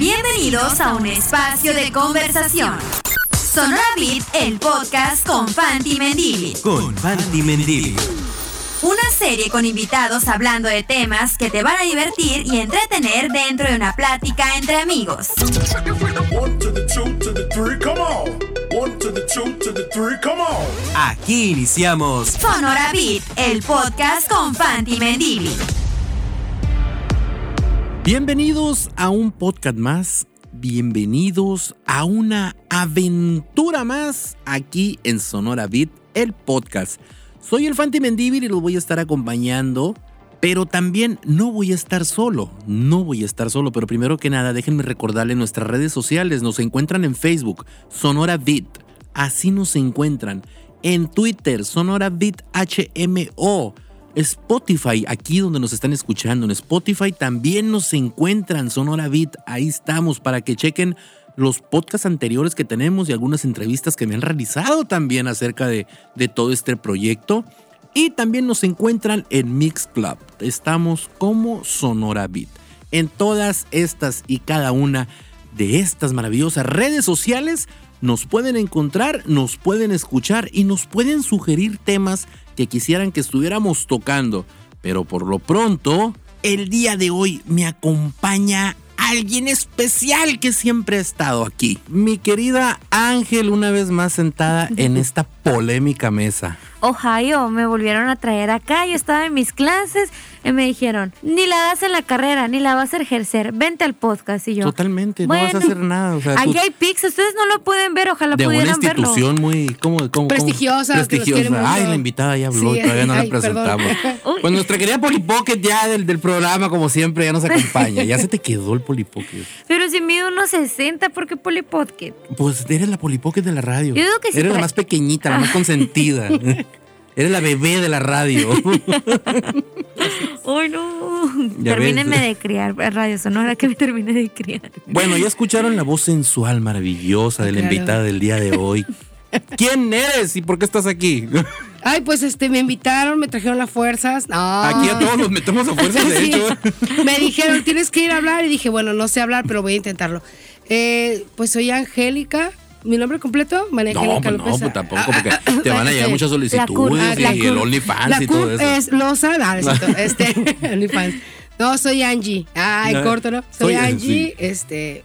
Bienvenidos a un espacio de conversación. Sonora Beat, el podcast con Fanti Mendili. Con Fanti Mendili. Una serie con invitados hablando de temas que te van a divertir y entretener dentro de una plática entre amigos. Aquí iniciamos Sonora Beat, el podcast con Fanti Mendili. Bienvenidos a un podcast más, bienvenidos a una aventura más aquí en Sonora Beat, el podcast. Soy el Fanti Mendívil y los voy a estar acompañando, pero también no voy a estar solo, no voy a estar solo, pero primero que nada déjenme recordarles nuestras redes sociales, nos encuentran en Facebook, Sonora Beat, así nos encuentran, en Twitter, Sonora Beat HMO. Spotify, aquí donde nos están escuchando, en Spotify también nos encuentran Sonora Beat, ahí estamos para que chequen los podcasts anteriores que tenemos y algunas entrevistas que me han realizado también acerca de, de todo este proyecto. Y también nos encuentran en Mix Club, estamos como Sonora Beat. En todas estas y cada una de estas maravillosas redes sociales nos pueden encontrar, nos pueden escuchar y nos pueden sugerir temas que quisieran que estuviéramos tocando. Pero por lo pronto, el día de hoy me acompaña alguien especial que siempre ha estado aquí. Mi querida Ángel, una vez más sentada en esta polémica mesa. Ohio, me volvieron a traer acá, yo estaba en mis clases y me dijeron, ni la das en la carrera, ni la vas a ejercer, vente al podcast y yo. Totalmente, no vas a hacer nada. O sea, aquí hay pics, ustedes no lo pueden ver, ojalá de pudieran una institución verlo. muy ¿cómo, cómo, prestigiosa. Cómo? Prestigiosa. Ay, la invitada ya habló, Sí, todavía no ay, la presentamos. Pues nuestra querida Polipocket ya del, del programa, como siempre, ya nos acompaña. Ya se te quedó el Polipocket. Pero si mido unos 60, ¿por qué polipodcast? Pues eres la Polipocket de la radio. Yo digo que sí Eres la más pequeñita, la más consentida. Eres la bebé de la radio. Uy, no. Termínenme de criar, Radio Sonora, que me termine de criar. Bueno, ya escucharon la voz sensual, maravillosa de la Claro. invitada del día de hoy. ¿Quién eres y por qué estás aquí? Ay, pues este, me invitaron, me trajeron las fuerzas. No. Aquí a todos nos metemos a fuerzas, de Sí. hecho. Me dijeron, tienes que ir a hablar. Y dije, bueno, no sé hablar, pero voy a intentarlo. Eh, pues soy Angélica. ¿Mi nombre completo? María No, Angélica pues no, López. pues tampoco, Ah, porque ah, ah, te van a llegar muchas solicitudes la y el. OnlyFans La y todo eso. es Loza, no, no es este, OnlyFans. No, soy Angie. Ay, Ah, corto, ¿no? soy- Soy Angie. sí. Este,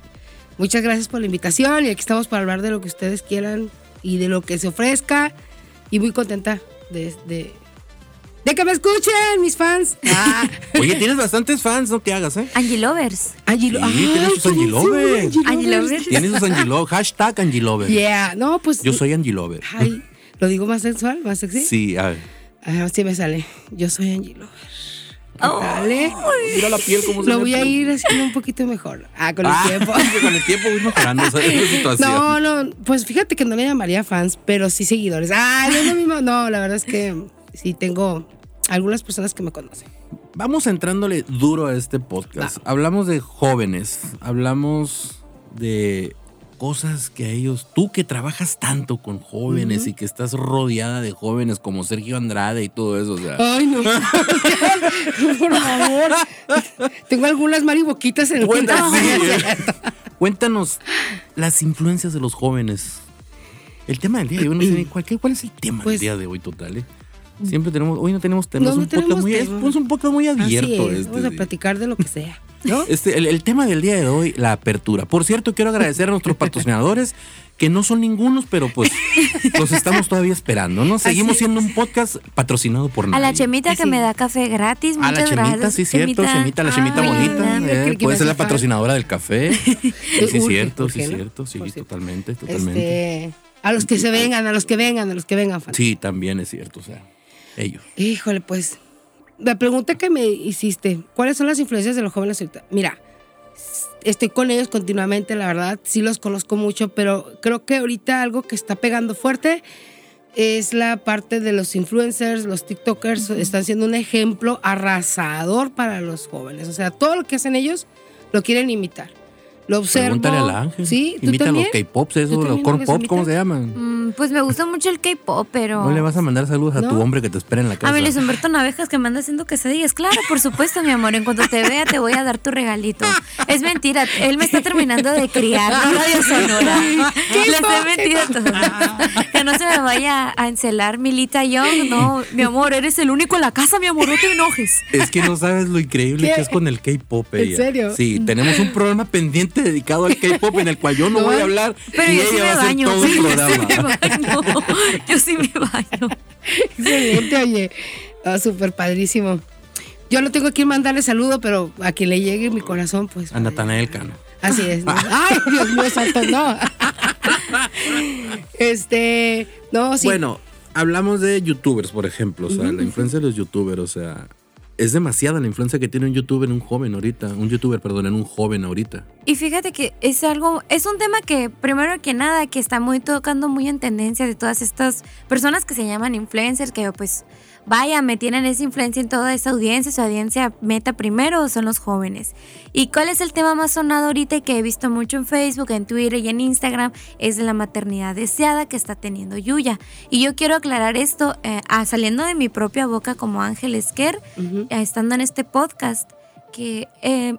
muchas gracias por la invitación y aquí estamos para hablar de lo que ustedes quieran y de lo que se ofrezca. Y muy contenta de, de, de que me escuchen, mis fans. Ah, Oye, tienes bastantes fans, no te hagas, ¿eh? Angie Lovers. Angie Sí, tienes Ay, tus Angie buenísimo, Lovers. Angie Angie Lovers. Lovers. Tienes tus Angie Lover. Hashtag Angie Lover. Yeah, no, pues. Yo soy Angie Lover. Ay, ¿lo digo más sensual, más sexy? Sí, a ver. Ah, sí me sale. Yo soy Angie Lover. ¿Qué Oh. eh? Mira la piel como se Lo voy a ir haciendo un poquito mejor. Ah, con el Ah, tiempo. con el tiempo voy mejorando esa situación. No, no, pues fíjate que no le llamaría fans, pero sí seguidores. Ah, no es lo mismo. No, la verdad es que sí tengo algunas personas que me conocen. Vamos entrándole duro a este podcast. Hablamos de jóvenes, hablamos de cosas que a ellos, tú que trabajas tanto con jóvenes y que estás rodeada de jóvenes como Sergio Andrade y todo eso, o sea, Ay, no. Por favor. Tengo algunas mariboquitas en el cuento. sí. Cuéntanos las influencias de los jóvenes. El tema del día de hoy, no sé cuál, cuál es el tema Pues- del día de hoy total, ¿eh? Siempre tenemos, hoy no tenemos temas, No, es no un podcast tenemos muy, es, tema. es un podcast muy Así abierto. es, este, Vamos a platicar de lo que sea. ¿No? Este, el, el tema del día de hoy, la apertura. Por cierto, quiero agradecer a nuestros patrocinadores, que no son ningunos, pero pues los estamos todavía esperando, ¿no? Seguimos Así siendo un podcast patrocinado por A nadie. la Chemita que me da café gratis. A la Muchas Chemita, gracias. sí, cierto, Chemita, la Chemita Ay, bonita. eh, puede ser la patrocinadora del café. Sí, sí, Urge, cierto, sí, ¿no? cierto, sí, cierto. totalmente, totalmente. Este, a los que se vengan, a los que vengan, a los que vengan. Sí, también es cierto, o sea, ellos. Híjole, pues. La pregunta que me hiciste, ¿cuáles son las influencias de los jóvenes ahorita? Mira, estoy con ellos continuamente, la verdad, sí los conozco mucho, pero creo que ahorita algo que está pegando fuerte es la parte de los influencers, los TikTokers, están siendo un ejemplo arrasador para los jóvenes. O sea, todo lo que hacen ellos lo quieren imitar. Lo observo. Pregúntale al ángel. Sí, tú Imita también. los K-pops, ¿Tú esos, los corn los pop, ¿cómo se llaman? Mm, pues me gusta mucho el K-pop, pero. No le vas a mandar saludos a tu hombre que te espera en la casa. A mí Luis Humberto Navejas que me anda haciendo quesadillas. Claro, por supuesto, mi amor. En cuanto te vea, te voy a dar tu regalito. Es mentira. Él me está terminando de criar, no Radio Sonora. Les he mentido todo. Que no se me vaya a encelar Milita Young. No, mi amor, eres el único en la casa, mi amor. No te enojes. Es que no sabes lo increíble ¿Qué? que es con el K-pop. ¿En serio? Sí, tenemos un programa pendiente dedicado al K-pop en el cual yo no, No, voy a hablar Pero y yo sí ella me va a hacer baño. todo el sí, yo sí me programa. baño. Yo sí me baño. Excelente, oye. Ah, súper padrísimo. Yo no tengo quien mandarle saludo, pero a quien le llegue mi corazón, pues. A Natanael Cano. Así es. ¿no? Ay, Dios mío, santo, no. Este, no, sí. Bueno, hablamos de youtubers, por ejemplo. O sea, la influencia de los youtubers, o sea, es demasiada la influencia que tiene un youtuber en un joven ahorita. Un youtuber, perdón, en un joven ahorita. Y fíjate que es algo, es un tema que primero que nada, que está muy tocando muy en tendencia de todas estas personas que se llaman influencers, que pues vaya, me tienen esa influencia en toda esa audiencia, su audiencia meta primero son los jóvenes. ¿Y cuál es el tema más sonado ahorita que he visto mucho en Facebook, en Twitter y en Instagram? Es de la maternidad deseada que está teniendo Yuya. Y yo quiero aclarar esto, eh, ah, saliendo de mi propia boca como Ángel Esquer, eh, estando en este podcast, que eh,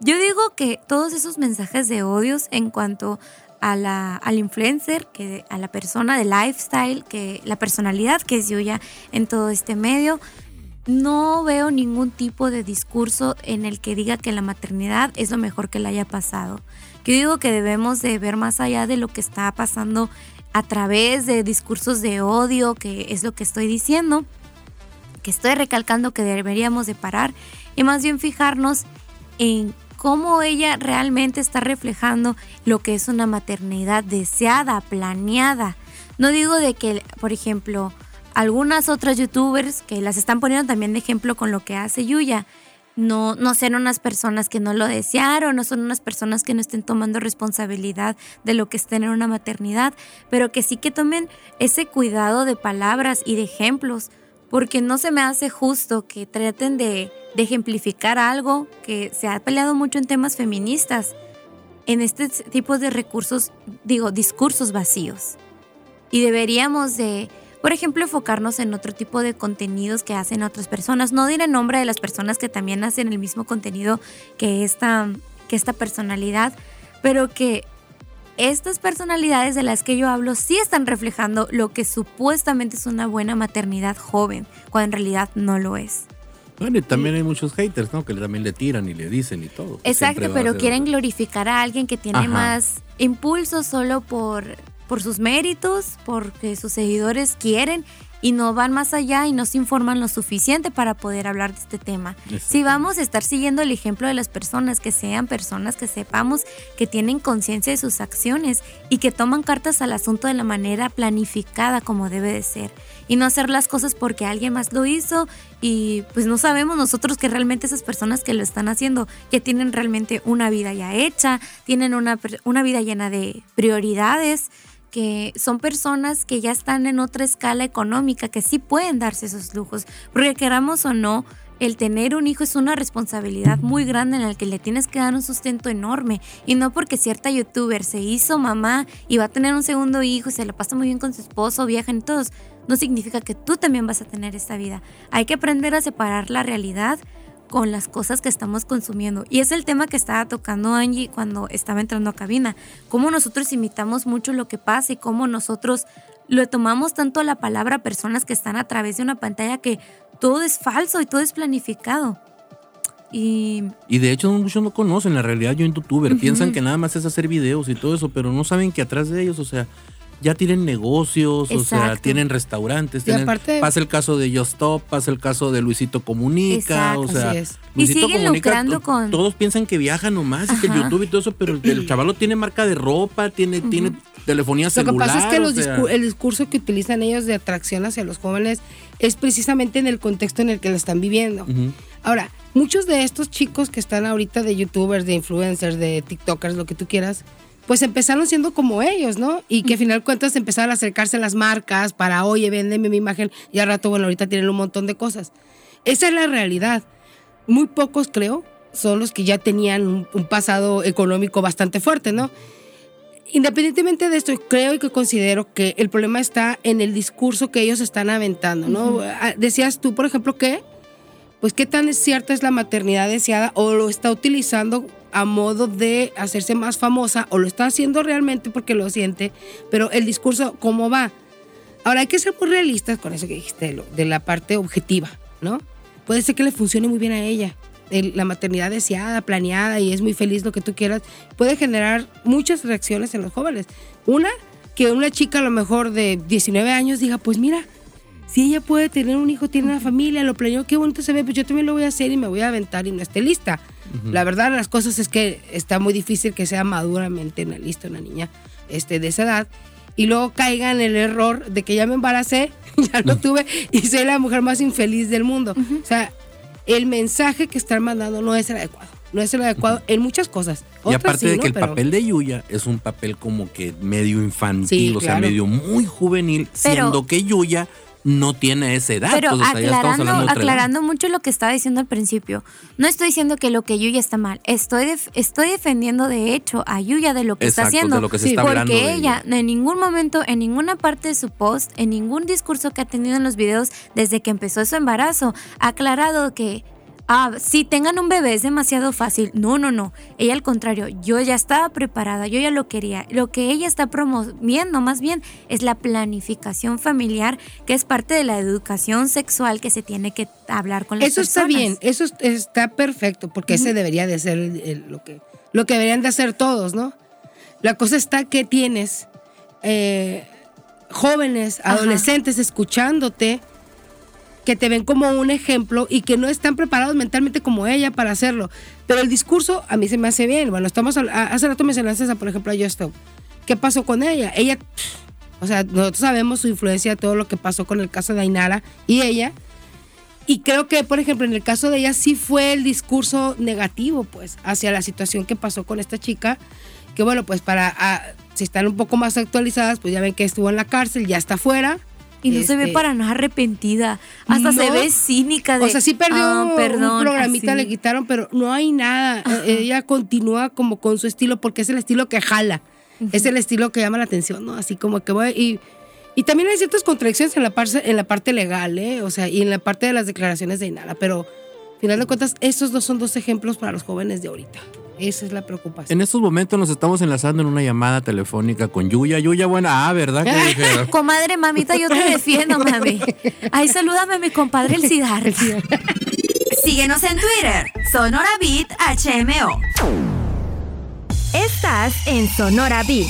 yo digo que todos esos mensajes de odios en cuanto a la, al influencer, que a la persona de lifestyle, que la personalidad que es Yuya en todo este medio, no veo ningún tipo de discurso en el que diga que la maternidad es lo mejor que le haya pasado. Yo digo que debemos de ver más allá de lo que está pasando a través de discursos de odio, que es lo que estoy diciendo, que estoy recalcando que deberíamos de parar y más bien fijarnos en cómo ella realmente está reflejando lo que es una maternidad deseada, planeada. No digo de que, por ejemplo, algunas otras youtubers que las están poniendo también de ejemplo con lo que hace Yuya, no, no sean unas personas que no lo desearon, no son unas personas que no estén tomando responsabilidad de lo que es tener una maternidad, pero que sí que tomen ese cuidado de palabras y de ejemplos, porque no se me hace justo que traten de, ejemplificar algo que se ha peleado mucho en temas feministas, en este tipo de recursos, digo, discursos vacíos. Y deberíamos de, por ejemplo, enfocarnos en otro tipo de contenidos que hacen otras personas. No diré nombre de las personas que también hacen el mismo contenido que esta, que esta personalidad, pero que estas personalidades de las que yo hablo sí están reflejando lo que supuestamente es una buena maternidad joven, cuando en realidad no lo es. Bueno, y también hay muchos haters, ¿no? Que también le tiran y le dicen y todo. Exacto, pero quieren glorificar a alguien que tiene Ajá. más impulso solo por, por sus méritos, porque sus seguidores quieren y no van más allá y no se informan lo suficiente para poder hablar de este tema. Si vamos a estar siguiendo el ejemplo de las personas, que sean personas que sepamos que tienen conciencia de sus acciones y que toman cartas al asunto de la manera planificada como debe de ser y no hacer las cosas porque alguien más lo hizo y pues no sabemos nosotros que realmente esas personas que lo están haciendo ya tienen realmente una vida ya hecha, tienen una, una vida llena de prioridades, son personas que ya están en otra escala económica, que sí pueden darse esos lujos, porque queramos o no, el tener un hijo es una responsabilidad muy grande en la que le tienes que dar un sustento enorme y no porque cierta youtuber se hizo mamá y va a tener un segundo hijo se la pasa muy bien con su esposo, viajan todos, no significa que tú también vas a tener esta vida. Hay que aprender a separar la realidad con las cosas que estamos consumiendo. Y es el tema que estaba tocando Angie cuando estaba entrando a cabina. Cómo nosotros imitamos mucho lo que pasa y cómo nosotros lo tomamos tanto a la palabra a personas que están a través de una pantalla que todo es falso y todo es planificado. Y Y de hecho muchos no conocen la realidad yo en youtuber. Piensan que nada más es hacer videos y todo eso, pero no saben que atrás de ellos, o sea, ya tienen negocios, o sea, tienen restaurantes, Y tienen, aparte- pasa el caso de Just Stop, pasa el caso de Luisito Comunica, Exacto. o sea, Así es. Y siguen lucrando to- con- todos piensan que viajan nomás y que el Ajá. YouTube y todo eso, pero el, el chavalo tiene marca de ropa, tiene, tiene telefonía Lo que celular. pasa es que los discu- el discurso que utilizan ellos de atracción hacia los jóvenes es precisamente en el contexto en el que lo están viviendo. Ahora, muchos de estos chicos que están ahorita de youtubers, de influencers, de tiktokers, lo que tú quieras, pues empezaron siendo como ellos, ¿no? Y que al final cuentas empezaron a acercarse a las marcas para, oye, véndeme mi imagen, y al rato, bueno, ahorita tienen un montón de cosas. Esa es la realidad. Muy pocos, creo, son los que ya tenían un, un pasado económico bastante fuerte, ¿no? Independientemente de esto, creo y que considero que el problema está en el discurso que ellos están aventando, ¿no? Ah, Decías tú, por ejemplo, que, pues, qué tan cierta es la maternidad deseada o lo está utilizando a modo de hacerse más famosa o lo está haciendo realmente porque lo siente, pero el discurso, ¿cómo va? Ahora hay que ser muy realistas con eso que dijiste, de la parte objetiva, ¿no? Puede ser que le funcione muy bien a ella. el- la maternidad deseada, planeada y es muy feliz lo que tú quieras, puede generar muchas reacciones en los jóvenes. Una, que una chica a lo mejor de 19 años diga, pues mira, si ella puede tener un hijo, tiene una familia, lo planeó, qué bonito se ve, pues yo también lo voy a hacer y me voy a aventar y no esté lista. La verdad, las cosas es que está muy difícil que sea maduramente una lista una niña este, de esa edad y luego caiga en el error de que ya me embaracé, ya lo tuve y soy la mujer más infeliz del mundo. O sea, el mensaje que están mandando no es el adecuado. No es el adecuado en muchas cosas. Y aparte sí, de ¿no? que el Pero- papel de Yuya es un papel como que medio infantil, Sí, o sea, medio muy juvenil, Pero- siendo que Yuya no tiene esa edad. Pero aclarando, aclarando mucho lo que estaba diciendo al principio. No estoy diciendo que lo que Yuya está mal. Estoy, def- estoy defendiendo de hecho a Yuya de lo que está haciendo. de lo que se Sí, está porque de ella, en ningún momento, en ninguna parte de su post, en ningún discurso que ha tenido en los videos desde que empezó su embarazo, ha aclarado que ah, si tengan un bebé es demasiado fácil. No, no, no. Ella al contrario, yo ya estaba preparada, yo ya lo quería. Lo que ella está promoviendo más bien es la planificación familiar, que es parte de la educación sexual que se tiene que hablar con las Eso está personas. bien, eso es- está perfecto, porque ese debería de ser el- el- lo, que, lo que deberían de hacer todos, ¿no? La cosa está que tienes eh, jóvenes, Ajá. adolescentes escuchándote, que te ven como un ejemplo y que no están preparados mentalmente como ella para hacerlo. Pero el discurso a mí se me hace bien. Bueno, estamos a- hace rato mencionaste esa, por ejemplo, a Justo. ¿Qué pasó con ella? Ella, o sea, nosotros sabemos su influencia, todo lo que pasó con el caso de Ainara y ella. Y creo que, por ejemplo, en el caso de ella sí fue el discurso negativo, pues, hacia la situación que pasó con esta chica. Que bueno, pues para, ah, si están un poco más actualizadas, pues ya ven que estuvo en la cárcel, ya está fuera. Y no se ve Este, para nada arrepentida. Hasta se ve cínica de. O sea, sí perdió "Ah, perdón, un programita, así". le quitaron, pero no hay nada. Eh, Ella continúa como con su estilo porque es el estilo que jala. Es el estilo que llama la atención, ¿no? Así como que voy. Y, y también hay ciertas contradicciones en la, parte, en la parte legal, ¿eh? O sea, y en la parte de las declaraciones de Inara. Pero, al final de cuentas, estos dos son dos ejemplos para los jóvenes de ahorita. Esa es la preocupación. En estos momentos nos estamos enlazando en una llamada telefónica con Yuya. Yuya, buena, ah, ¿verdad? Que dije, Comadre, mamita, yo te defiendo, mami. Ay, salúdame a mi compadre el Cidar. Síguenos en Twitter, Sonora Beat HMO. Estás en Sonora Beat.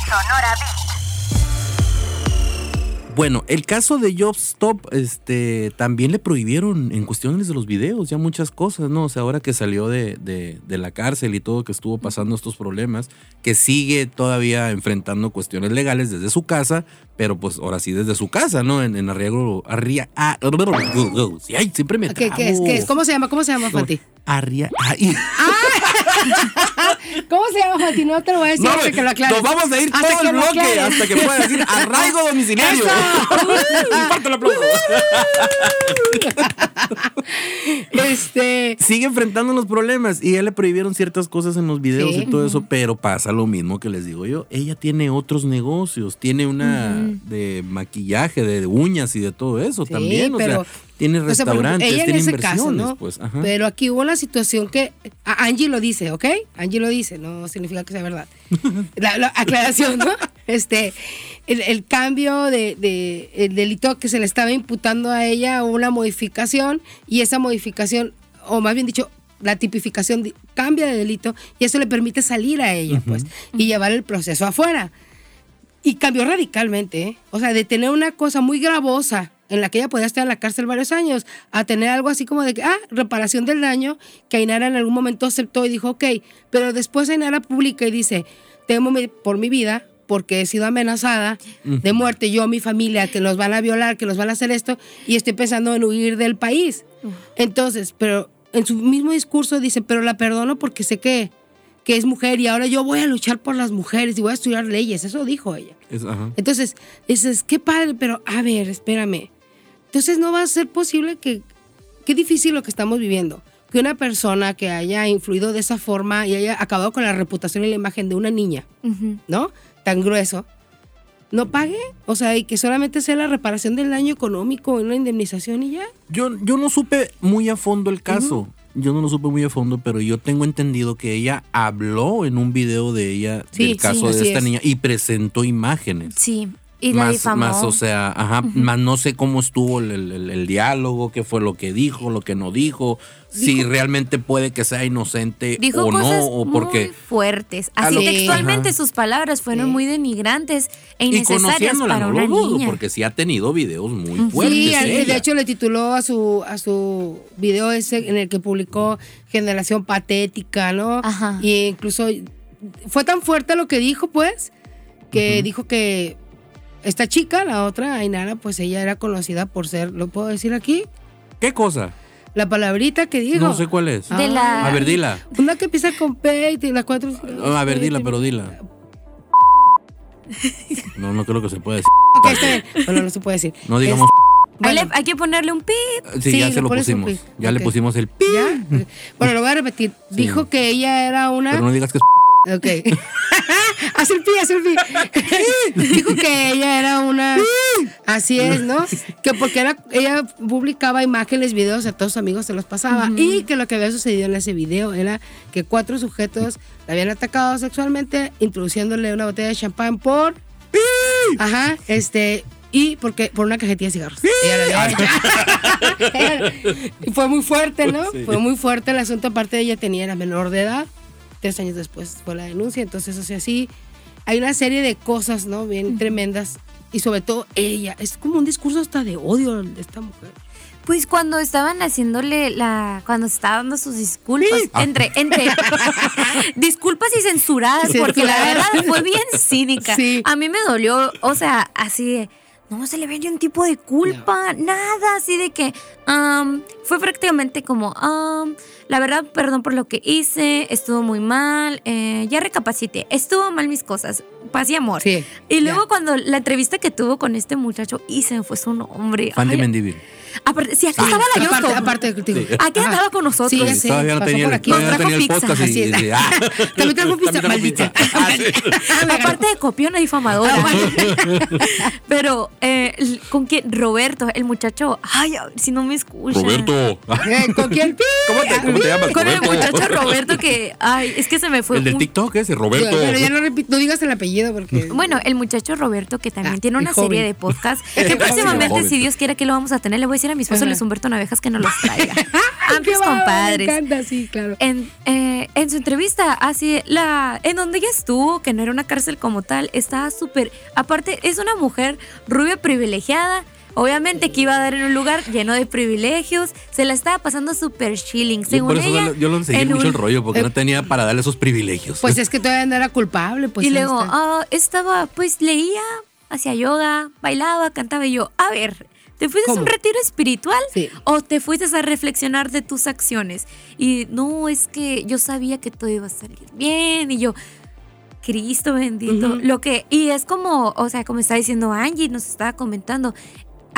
Bueno, el caso de Job Stop, este, también le prohibieron en cuestiones de los videos, ya muchas cosas, ¿no? O sea, ahora que salió de, de- de la cárcel y todo, que estuvo pasando estos problemas, que sigue todavía enfrentando cuestiones legales desde su casa, pero pues ahora sí desde su casa, ¿no? En, en arriego, arria, ah, ay, siempre me ¿Qué, qué es? trabo. ¿Qué es? ¿Cómo se llama? ¿Cómo se llama, Fati? Arria, ay. ¿Cómo se llama, Fati? No te lo voy a decir No, hasta que lo aclares. nos vamos a ir Hasta todo el lo bloque hasta que pueda decir arraigo domiciliario. Parte el aplauso. Este. Sigue enfrentando los problemas y a él le prohibieron ciertas cosas en los videos Sí. y todo eso, pero pasa lo mismo que les digo yo. Ella tiene otros negocios, tiene una de maquillaje, de uñas y de todo eso Sí, también. O pero- sea, tiene O sea, restaurantes, ella en tiene ese inversiones, caso, ¿no? pues. Ajá. Pero aquí hubo una situación que Angie lo dice, ¿ok? Angie lo dice, no significa que sea verdad. La, la aclaración, ¿no? Este, el, el cambio de, de- el delito que se le estaba imputando a ella, una modificación y esa modificación, o más bien dicho, la tipificación cambia de delito y eso le permite salir a ella, pues, y llevar el proceso afuera. Y cambió radicalmente, ¿eh? O sea, de tener una cosa muy gravosa en la que ella podía estar en la cárcel varios años, a tener algo así como de que, ah, reparación del daño, que Ainara en algún momento aceptó y dijo, ok, pero después Ainara publica y dice, temo por mi vida porque he sido amenazada de muerte, yo, mi familia, que nos van a violar, que nos van a hacer esto, y estoy pensando en huir del país. Entonces, pero en su mismo discurso dice, pero la perdono porque sé que, que es mujer y ahora yo voy a luchar por las mujeres y voy a estudiar leyes, eso dijo ella. Es- ajá. Entonces, dices, qué padre, pero a ver, espérame. Entonces no va a ser posible que, qué difícil lo que estamos viviendo. que una persona que haya influido de esa forma y haya acabado con la reputación y la imagen de una niña, Ujú. ¿no? Tan grueso, no pague. O sea, y que solamente sea la reparación del daño económico, una indemnización y ya. Yo, yo no supe muy a fondo el caso. Yo no lo supe muy a fondo, pero yo tengo entendido que ella habló en un video de ella Sí, del caso sí, de esta es. niña y presentó imágenes. Sí, y la más, difamó. más, o sea, ajá, más no sé cómo estuvo el, el- el- el diálogo, qué fue lo que dijo, lo que no dijo, si realmente puede que sea inocente Dijo o cosas no, o porque muy fuertes. A Así lo- textualmente Ajá. sus palabras fueron Sí. muy denigrantes e y innecesarias conociéndola para no una lo dudo, niña. porque sí ha tenido videos muy fuertes. Sí, ella. de hecho le tituló a su a su video ese en el que publicó Generación Patética, ¿no? Ajá. Y incluso fue tan fuerte lo que dijo, pues, que dijo que esta chica, la otra, Ainara, pues ella era conocida por ser, ¿lo puedo decir aquí? ¿Qué cosa? La palabrita que dijo. No sé cuál es. Ah. De la- A ver, dila. Una que empieza con P y las cuatro. A ver, dila, pero dila. No, no creo que se pueda decir. Ok, está bien. Bueno, no se puede decir. No digamos. Bueno. hay que ponerle un pip. Sí, Sí, ya se lo pusimos. Ya le pusimos el pi. ¿Ya? Bueno, lo voy a repetir. Dijo que ella era una. Pero no digas que es Ok. haz el pi, haz el pi. Dijo que ella era una. Así es, ¿no? Que porque era, ella publicaba imágenes, videos a todos sus amigos, se los pasaba. Y que lo que había sucedido en ese video era que cuatro sujetos la habían atacado sexualmente, introduciéndole una botella de champán por. Ajá, este. Y porque por una cajetilla de cigarros. Y fue muy fuerte, ¿no? Fue muy fuerte el asunto. Aparte, ella tenía, era menor de edad. Tres años después fue la denuncia. Entonces, o sea, sí, hay una serie de cosas, ¿no? Bien tremendas. Y sobre todo ella. Es como un discurso hasta de odio de esta mujer. Pues cuando estaban haciéndole la. Cuando estaba dando sus disculpas. Entre, entre. disculpas y censuradas, Sí, porque la verdad fue bien cínica. Sí. A mí me dolió, o sea, así de. No se le ve ni un tipo de culpa, nada, así de que am, fue prácticamente como, am, la verdad, perdón por lo que hice, estuvo muy mal, eh, ya recapacité, estuvo mal mis cosas, paz y amor. Sí, y luego cuando la entrevista que tuvo con este muchacho, y se me fue su nombre. Ay, Mendivil. Aparte, sí, aquí estaba la Aparte, Yosco. aparte, digo, Aquí andaba con nosotros. Sí, sé, todavía no tenía, por aquí. todavía no Nos trajo tenía el pizza, podcast y, así es. y- ah. También trajo pizza, maldita. Ah, sí. Aparte de copiona difamadora. Pero, eh, ¿con quién? Roberto, el muchacho. Ay, si no me escucha. Roberto. ¿Con quién? ¿Cómo te, cómo te llamas? Con el Roberto. muchacho Roberto que. Ay, es que se me fue. El del un- TikTok ese, Roberto. Pero ya no, repito, no digas el apellido porque. Bueno, el muchacho Roberto, que también Ah, tiene una serie de podcasts, que próximamente, si Dios quiere que lo vamos a tener, le voy a decir a mi esposo Ajá. Luis Humberto Navejas que nos los traiga. Bárbaro, compadres. Me encanta, sí, claro. En, eh, en su entrevista, así, la, en donde ella estuvo, que no era una cárcel como tal, estaba súper. Aparte, es una mujer rubia privilegiada. Obviamente que iba a dar en un lugar lleno de privilegios. Se la estaba pasando súper chilling. Yo Según por eso ella. yo lo seguí en mucho un- el rollo, porque no tenía para darle esos privilegios. Pues es que todavía no era culpable, pues. y luego, ah, estaba, pues leía, hacía yoga, bailaba, cantaba. Y yo, a ver, ¿te fuiste a un retiro espiritual? Sí. ¿O te fuiste a reflexionar de tus acciones? Y no, es que yo sabía que todo iba a salir bien. Y yo, Cristo bendito. Lo que, y es como, o sea, como está diciendo Angie, nos estaba comentando.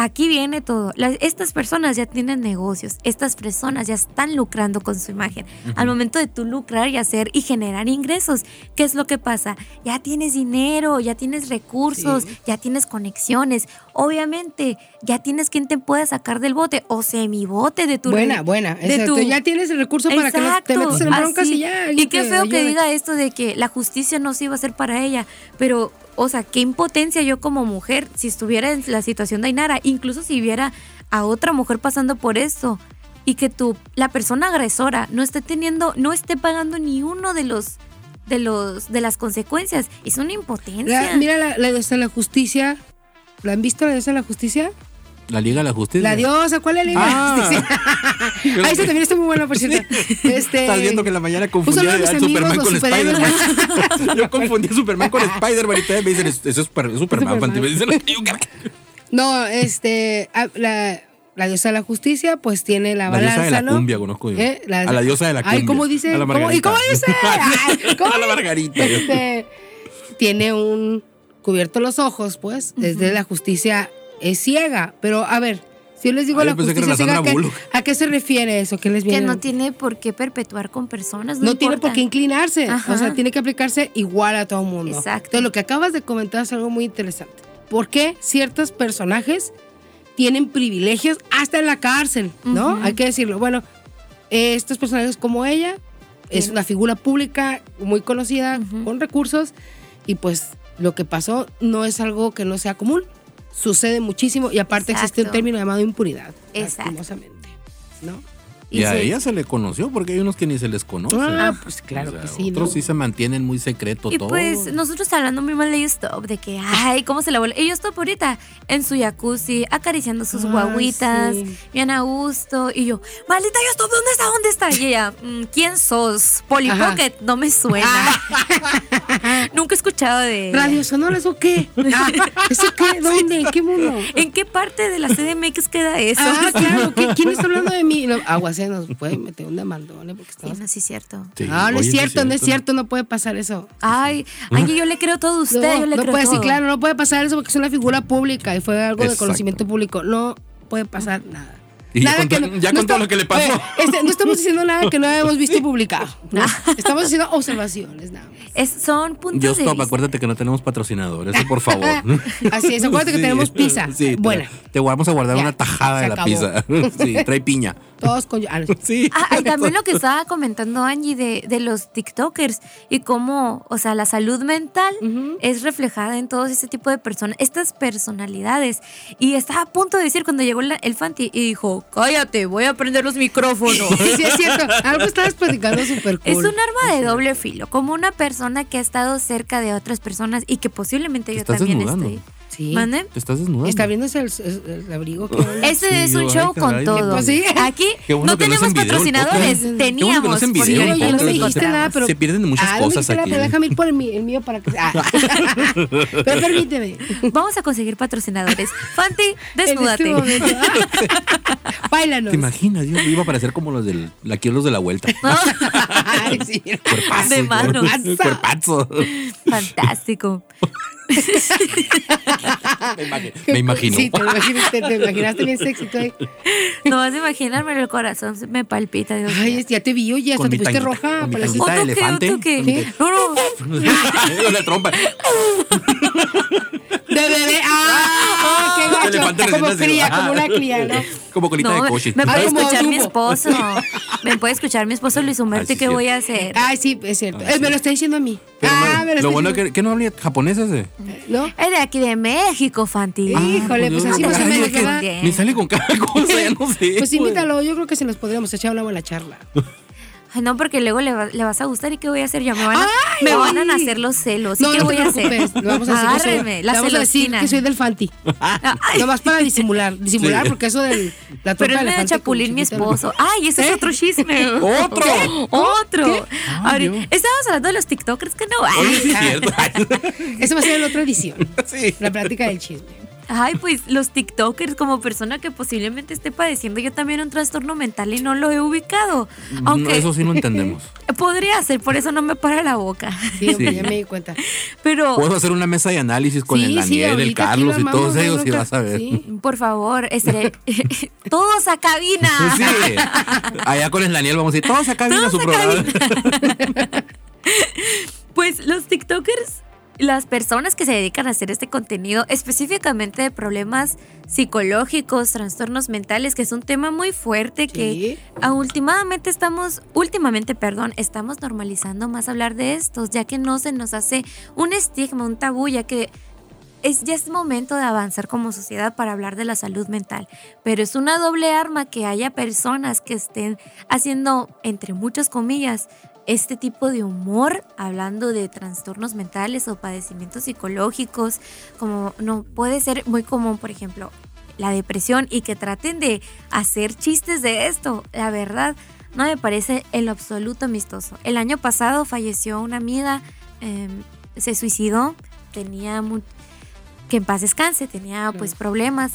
Aquí viene todo. Las- estas personas ya tienen negocios. Estas personas ya están lucrando con su imagen. Al momento de tú lucrar y hacer y generar ingresos, ¿qué es lo que pasa? Ya tienes dinero, ya tienes recursos, Sí. ya tienes conexiones. Obviamente, ya tienes quien te pueda sacar del bote o semibote de tu buena, buena. de Exacto. tu- Ya tienes el recurso para que no te Exacto, metas en broncas y ya. Y qué feo que diga esto de que la justicia no se iba a hacer para ella, pero, o sea, qué impotencia yo como mujer, si estuviera en la situación de Ainara, incluso si viera a otra mujer pasando por esto y que tú, la persona agresora, no esté teniendo, no esté pagando ni uno de los, de los, de las consecuencias, es una impotencia. Mira la, la de la justicia. ¿La han visto la de la justicia? La Liga de la Justicia. La diosa, ¿cuál es la Liga de la Ah. justicia? Ahí se también está muy buena, por cierto. Este, Estás viendo que en la mañana un confundí a Superman con. Spider-Man. Yo confundí a Superman con Spider-Man y todavía me dicen, eso es super- Superman. Me dicen, No, este, ah, la, la diosa de la justicia, pues tiene la, La balanza, diosa de la ¿no? cumbia, conozco yo. ¿Eh? A la diosa de la cumbia. Ay, ¿cómo dice? A la ¿Cómo- ¿Y cómo dice? Ay, ¿cómo A la? Margarita. Este, tiene un cubierto los ojos, pues, desde la justicia es ciega. Pero, a ver, Si yo les digo Ah, la que justicia ciega, Sandra ¿qué- Bullock. ¿a qué se refiere eso? ¿Qué les Que viene? no tiene por qué perpetuar con personas. No, no tiene por qué inclinarse. Ajá. O sea, tiene que aplicarse igual a todo el mundo. Exacto. Entonces, lo que acabas de comentar es algo muy interesante. ¿Por qué ciertos personajes tienen privilegios hasta en la cárcel? ¿No? Hay que decirlo. Bueno, eh, estos personajes como ella es una figura pública muy conocida, con recursos, y pues lo que pasó no es algo que no sea común. Sucede muchísimo y aparte existe un término llamado impunidad. Exacto. Lastimosamente. ¿No? Y, a sí. ella se le conoció porque hay unos que ni se les conoce. Ah, pues claro O sea, que sí. Otros ¿no? sí se mantienen muy secreto Y todo. pues nosotros hablando muy mal de Stop, de que, ay, cómo se la vuelve. Y Stop ahorita en su jacuzzi, acariciando sus Ay, guaguitas, sí. bien a gusto. Y yo, maldita Stop, ¿dónde está? ¿Dónde está? Y ella, "Mm, ¿quién sos? Polly Ajá. Pocket, no me suena. Nunca he escuchado de. ¿Radio sonoras o qué? Ah, ¿Eso qué? ¿Dónde? ¿En qué mundo? ¿En qué parte de la CDMX queda eso? Ah, claro. ¿qué- ¿Quién está hablando de mí? No, Aguacé nos puede meter un demandón, ¿eh? Porque Sí, estamos... no, sí, es cierto. Sí, no oye, es sí cierto, no es cierto, no puede pasar eso. Ay, Angie, yo le creo todo a usted. no, yo le no creo puede, sí, todo. claro, no puede pasar eso porque es una figura pública y fue algo de Exacto. conocimiento público. No puede pasar nada. Y ya Nada contó- que ya contó lo que le pasó. Oye, este, no estamos diciendo nada que no hemos visto publicado. ¿no? Estamos haciendo observaciones, nada más. Es, son puntos Yo de stop, vista. acuérdate que no tenemos patrocinadores, eso por favor. Así es, acuérdate que tenemos pizza. Sí, te- Buena. Te vamos a guardar Ya, una tajada se de la acabó. pizza. Sí, trae piña. Todos con. ah. Sí. Ah, y también lo que estaba comentando Angie de, de los TikTokers y cómo, o sea, la salud mental es reflejada en todo ese tipo de personas, estas personalidades. Y estaba a punto de decir cuando llegó la- el Fanti y dijo, cállate, voy a prender los micrófonos. Sí, es cierto. Algo estabas platicando súper cool. Es un arma de doble filo, como una persona que ha estado cerca de otras personas y que posiblemente Te yo también desnudando. estoy. Sí. ¿Mande? Te estás desnudando. Está abriéndose el, el- el abrigo. que- Ese Sí, es un yo, show ay, con todo. pues sí. Aquí bueno no no tenemos patrocinadores, no teníamos. video ya no los me dijiste nada, pero. Se pierden de muchas Ah, no cosas aquí. pero déjame ir por el mío, el mío para que. Ah. pero permíteme. Vamos a conseguir patrocinadores. Fanti, desnúdate. En este momento. Báilanos. ¿Te imaginas? Yo iba a parecer como los del, aquí los de la vuelta. Ay, sí. Cuerpazo. De manos. Cuerpazo. Fantástico. Me imagi- Me imagino. Sí, te, imaginaste, te imaginaste bien sexy. tú ahí. No vas a imaginarme, el corazón se me palpita. Dios Ay, es- ya te vi, oye, hasta Con te mi pusiste roja. con mi para la- tanguita. ¿Otro de qué? elefante. ¿Otro qué? ¿Qué? No, no. La trompa. De bebé. ¡Ah! ¡Qué gacho! Elefante Como recién cría, nacido. como una cría, ¿no? Como colita No, de coche. me puede como escuchar mi Dumbo. esposo. Me puede escuchar mi esposo Luis Humberto. Ay, ¿Y sí, qué cierto. voy a hacer? Ay, sí, es cierto. Ah, Eh, sí. Me lo está diciendo a mí. Pero ah, no, me lo lo está bueno diciendo. que, que no habla japonés ese. ¿No? Es de aquí de México, Fanti. Ah, Híjole, pues así más o Ay, menos, es que ¿verdad? Me sale con cada cosa, ya no sé. Pues invítalo, yo creo que se nos podríamos echar una buena charla. Ay, no, porque luego le, va- le vas a gustar. ¿Y qué voy a hacer? Ya me van a, Ay, me van a ay. nacer los celos. ¿Y No, qué no voy te a hacer? Le vamos a decir que soy- Agárreme, la le vamos a decir celosina. que soy del Fanti. Ay, Nomás para disimular. Disimular, Sí. porque eso del. La pero de medio elefante chapulín mi esposo. Ay, ese es ¿Eh? otro chisme. ¿Otro? ¿Qué? Otro. Ay, Ahori- Dios. Estábamos hablando de los TikTokers que no. Oye, sí Ay, cierto. Eso va a ser en otra edición. Sí. La plática del chisme. Ay, pues los TikTokers, como persona que posiblemente esté padeciendo yo también un trastorno mental y no lo he ubicado. Aunque No, eso sí lo entendemos. podría ser, por eso no me para la boca. Sí, Sí. ya me di cuenta. Pero Puedo hacer una mesa de análisis con Sí, el sí, Daniel, el ahorita aquí Carlos lo y todos ellos y vas a ver. Sí. por favor, estaré- todos a cabina. Sí. Allá con el Daniel vamos a ir todos acá viene su Todos a programa. Pues los TikTokers, las personas que se dedican a hacer este contenido, específicamente de problemas psicológicos, trastornos mentales, que es un tema muy fuerte que Sí. ah, últimamente estamos, últimamente, perdón, estamos normalizando más hablar de estos, ya que no se nos hace un estigma, un tabú, ya que es, ya es momento de avanzar como sociedad para hablar de la salud mental, pero es una doble arma que haya personas que estén haciendo, entre muchas comillas, este tipo de humor, hablando de trastornos mentales o padecimientos psicológicos, como no puede ser muy común, por ejemplo, la depresión y que traten de hacer chistes de esto. La verdad, no me parece en lo absoluto amistoso. El año pasado falleció una amiga, eh, se suicidó, tenía que en paz descanse, tenía pues problemas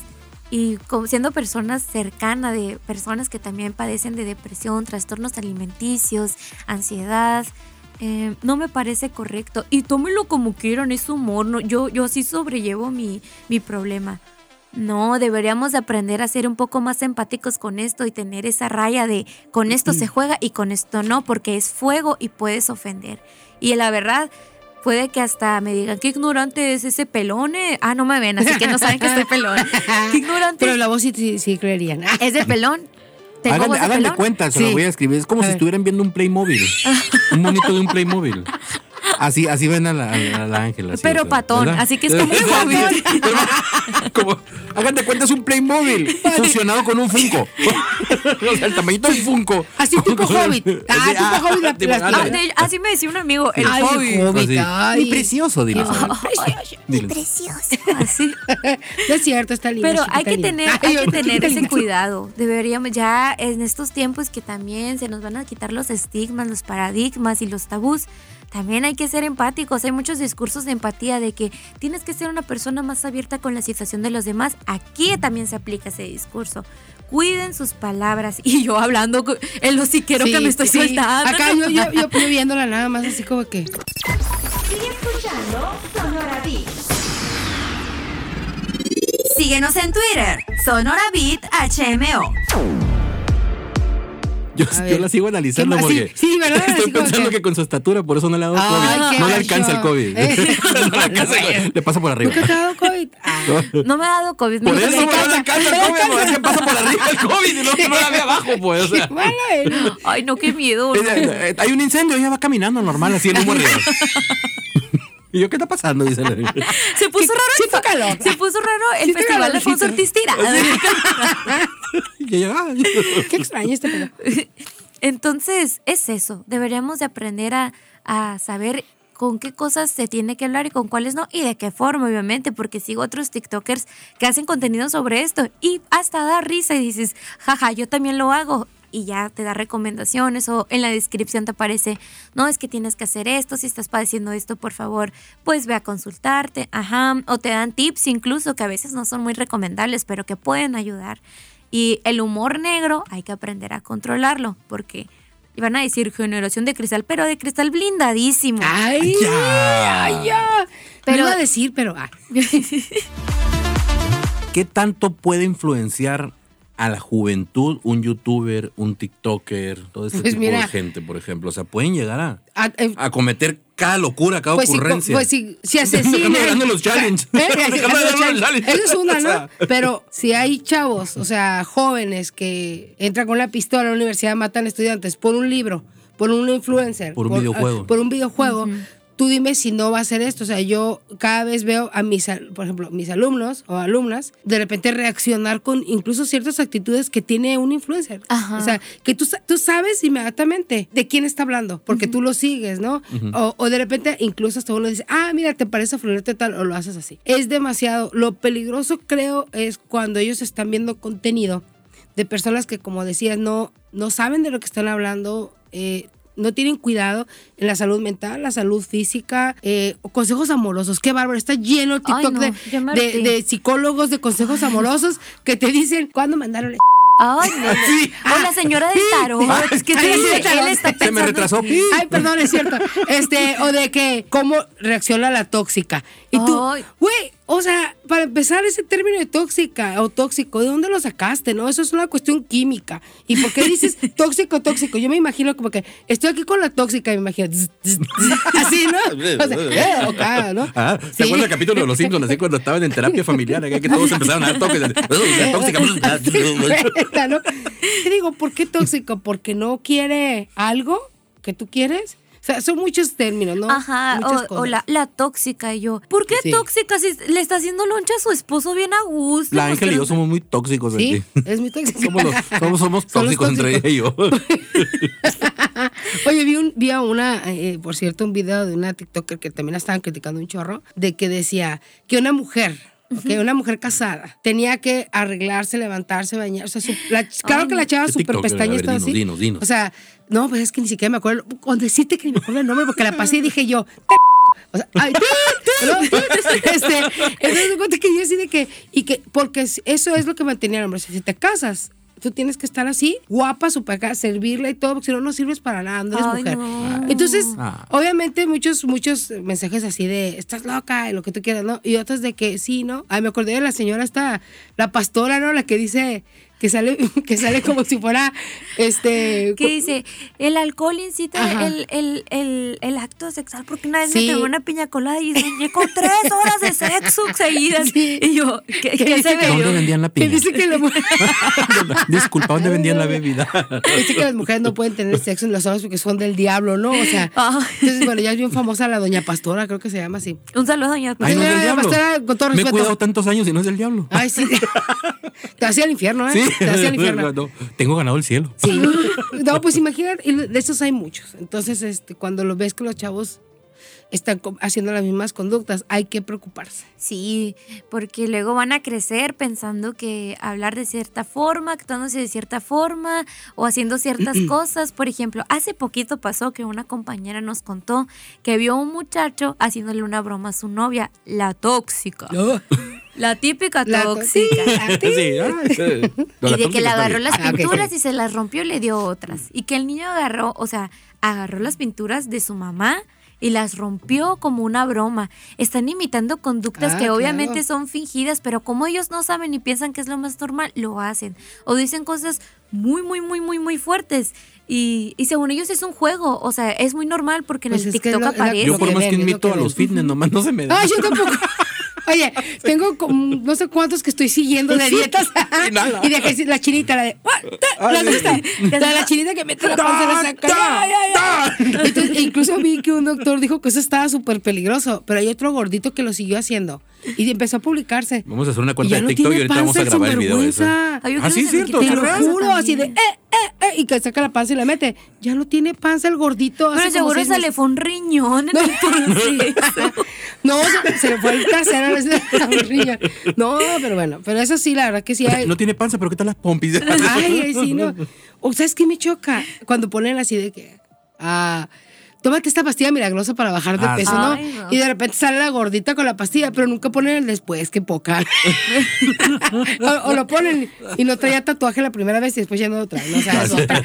y siendo personas cercanas de personas que también padecen de depresión, trastornos alimenticios, ansiedad, eh, no me parece correcto. Y tómenlo como quieran, es humor, no, yo, yo sí sobrellevo mi, mi problema. No, deberíamos de aprender a ser un poco más empáticos con esto y tener esa raya de con esto se juega y con esto no, porque es fuego y puedes ofender. Y la verdad, puede que hasta me digan, qué ignorante es ese pelón. eh?". Ah, no me ven, así que no saben que estoy pelón. Qué ignorante. Pero la voz sí, sí, sí creerían. ¿Es de pelón? ¿Tengo Hagan, de cuenta, se lo voy a escribir. Es como A si ver. estuvieran viendo un Playmobil. un monito de un Playmobil. Así, así ven a la, a la- a la Ángel. así, Pero patón, ¿verdad? así que es como un hobbit. como, hagan de cuenta, es un Playmobil fusionado con un Funko. o sea, el tamañito del Funko. Así tipo Hobbit. Ah, Así, tipo Hobbit, la- tipo, las- Ah, de- así me decía un amigo, el Ay, hobbit. hobbit. Así. ay. Mi precioso, dile. Dile. Así. No es cierto, está lindo. Pero hay que tener, linda. hay Ay, que tener ese cuidado. Deberíamos ya en estos tiempos que también se nos van a quitar los estigmas, los paradigmas y los tabús. También hay que ser empáticos. Hay muchos discursos de empatía de que tienes que ser una persona más abierta con la situación de los demás. Aquí también se aplica ese discurso. Cuiden sus palabras. Y yo hablando el hociquero que Sí, me estoy sí. soltando. Acá yo, yo, yo, yo viéndola nada más así como que. Sigue escuchando Sonora Beat. Síguenos en Twitter, Sonora Beat HMO. Yo, yo la sigo analizando ¿Qué más? Sí, porque sí, ¿verdad? estoy pensando que- que... con su estatura, por eso no le ha dado COVID. qué No le alcanza el COVID. Eh. no le alcanza el COVID. Le pasa por arriba. ¿Nunca te ha dado COVID? Ah, No me ha dado COVID. Por eso no le alcanza el COVID, porque es que pasa por arriba el COVID y no, no la ve abajo, pues. O sea. qué. Ay, no, qué miedo. Eh, eh, eh, Hay un incendio, ella va caminando normal, así el humo arriba. ¿Y yo qué está pasando? Dice la- Se puso raro. siento calor. Se puso raro el Siento festival de Alfonso. Ortiz Qué extraño este pedo. Entonces, es eso. Deberíamos de aprender a, a saber con qué cosas se tiene que hablar y con cuáles no, y de qué forma, obviamente, porque sigo otros TikTokers que hacen contenido sobre esto y hasta da risa y dices, jaja, yo también lo hago. Y ya te da recomendaciones o en la descripción te aparece, no, es que tienes que hacer esto, si estás padeciendo esto, por favor, pues ve a consultarte, ajá, o te dan tips incluso que a veces no son muy recomendables, pero que pueden ayudar. Y el humor negro hay que aprender a controlarlo, porque iban a decir generación de cristal, pero de cristal blindadísimo. Ay, Ya. ay, ya. Pero- iba a decir, pero. ah. ¿Qué tanto puede influenciar a la juventud un youtuber, un tiktoker, todo este Pues tipo mira. de gente, por ejemplo? O sea, pueden llegar a, Ah, eh, a cometer cada locura, cada pues si, ocurrencia. pues si, si asesinan. Los challenges. Eh, challenge. Eso es una. ¿no? Pero si hay chavos, o sea, jóvenes que entran con la pistola a la universidad, matan estudiantes por un libro, por un influencer, Por un videojuego. ah, por un videojuego. Tú dime si no va a ser esto. O sea, yo cada vez veo a mis, por ejemplo, mis alumnos o alumnas de repente reaccionar con incluso ciertas actitudes que tiene un influencer. Ajá. O sea, que tú, tú sabes inmediatamente de quién está hablando, porque tú lo sigues, ¿no? o, o de repente incluso hasta uno dice, ah, mira, te parece Florete tal, o lo haces así. Es demasiado. Lo peligroso creo es cuando ellos están viendo contenido de personas que, como decías, no, no saben de lo que están hablando. eh, no tienen cuidado en la salud mental, la salud física, eh, o consejos amorosos. Qué bárbaro, está lleno el Ay, TikTok no, de, psicólogos de consejos amorosos que te dicen cuándo mandaron el Ay, no. O la señora del tarot. Ah, es que ah, te sí, dice, él está Se me pensando retrasó. Ay, perdón, es cierto. Este, o de que cómo reacciona la tóxica. Y tú, Ay. güey, o sea, para empezar ese término de tóxica o tóxico, ¿de dónde lo sacaste? No, eso es una cuestión química. ¿Y por qué dices tóxico, tóxico? Yo me imagino como que estoy aquí con la tóxica, me imagino así, ¿no? O sea, eh. Ah, Sí. ¿Se acuerdan el capítulo de los Simpsons? Así cuando estaban en terapia familiar, acá que todos empezaron a dar toques. de, tóxica. ¿no? Y digo, ¿por qué tóxico? ¿Porque no quiere algo que tú quieres? O sea, son muchos términos, ¿no? Ajá, Muchas o, o la, la tóxica y yo. ¿Por qué Sí. tóxica si le está haciendo loncha a su esposo bien a gusto? La Ángel y yo somos muy tóxicos Sí, aquí. es muy tóxico. Somos, los- somos, los tóxicos entre ella y yo. Oye, vi, un, vi a una, eh, por cierto, un video de una TikToker que también la estaban criticando un chorro, de que decía que una mujer, ok, una mujer casada, tenía que arreglarse, levantarse, bañar. O sea, su- la- claro que la chava ¿Qué super pestaña estaba así. dinos, dinos. O sea, no, pues es que ni siquiera me acuerdo. Con decirte que ni me acuerdo el nombre, porque la pasé y dije yo, o sea, ay, este, entonces me cuenta que yo así de que, y que, porque eso es lo que mantenía el hombre. Si te casas, tú tienes que estar así, guapa, super acá, servirla y todo, porque si no, no sirves para nada, no eres Ay, mujer. no. Entonces, Ah. obviamente, muchos, muchos mensajes así de, estás loca, y lo que tú quieras, ¿no? Y otros de que sí, ¿no? Ay, me acordé de la señora esta, la pastora, ¿no? La que dice que sale, que sale como si fuera, este... Que dice, el alcohol incita el, el, el, el acto sexual porque una vez Sí. me tomé una piña colada y soñé con tres horas de sexo seguidas. Sí. Y yo, ¿qué, qué dice se que- ¿Dónde ve? vendían la Que piña? dice que la mujer... Disculpa, ¿dónde vendían la bebida? Dice que las mujeres no pueden tener sexo en los hombres porque son del diablo, ¿no? O sea, Ay. entonces, bueno, ya es bien famosa la doña Pastora, creo que se llama así. Un saludo, doña Ay, no es del Doña diablo. Pastora, con todo Me he respeto. cuidado tantos años y no es del diablo. Ay, sí. Te hacía el infierno, ¿eh? Sí, Te hacía el infierno. No, tengo ganado el cielo. Sí. No, pues imagínate, de esos hay muchos. Entonces, este, cuando lo ves que los chavos están haciendo las mismas conductas, hay que preocuparse. Sí, porque luego van a crecer pensando que hablar de cierta forma, actuándose de cierta forma o haciendo ciertas cosas. Por ejemplo, hace poquito pasó que una compañera nos contó que vio a un muchacho haciéndole una broma a su novia, la tóxica. La típica La tóxica. tóxica. Sí, ay. No, Y de que le agarró las Ah, pinturas y se las rompió y le dio otras. Y que el niño agarró, o sea, agarró las pinturas de su mamá y las rompió como una broma. Están imitando conductas Ah, que claro. obviamente son fingidas, pero como ellos no saben y piensan que es lo más normal, lo hacen. O dicen cosas muy, muy, muy, muy, muy fuertes. Y, y según ellos es un juego, o sea, es muy normal porque en Pues el TikTok lo- aparece. Yo por más que invito a los fitness, nomás no se me da. Ay, yo tampoco. Oye, tengo como no sé cuántos que estoy siguiendo de dietas. y de ejercicio, la chinita, la de. Ah, ¿La vista? La de la chinita que mete la panza la saca. Entonces, incluso vi que un doctor dijo que eso estaba súper peligroso, pero hay otro gordito que lo siguió haciendo y empezó a publicarse. Vamos a hacer una cuenta de no TikTok y ahorita vamos a el grabar el video de eso. Ay, Ah, sí, cierto. Te lo juro, así de, eh, eh, eh, y que saca la panza y la mete. Ya no tiene panza el gordito. Pero seguro se le fue un riñón en el. No, se, se le fue el trasero, es la riñón. No, pero bueno, pero eso sí, la verdad que sí hay. No tiene panza, pero ¿qué tal las pompis? Ay, ay, sí, no. O sea, es que me choca cuando ponen así de que, ah, tómate esta pastilla milagrosa para bajar de Ah, peso, sí. ¿no? Ay, no. Y de repente sale la gordita con la pastilla, pero nunca ponen el después, qué poca. o, o lo ponen y no traía tatuaje la primera vez y después ya no lo trae, ¿no? O sea, es otra.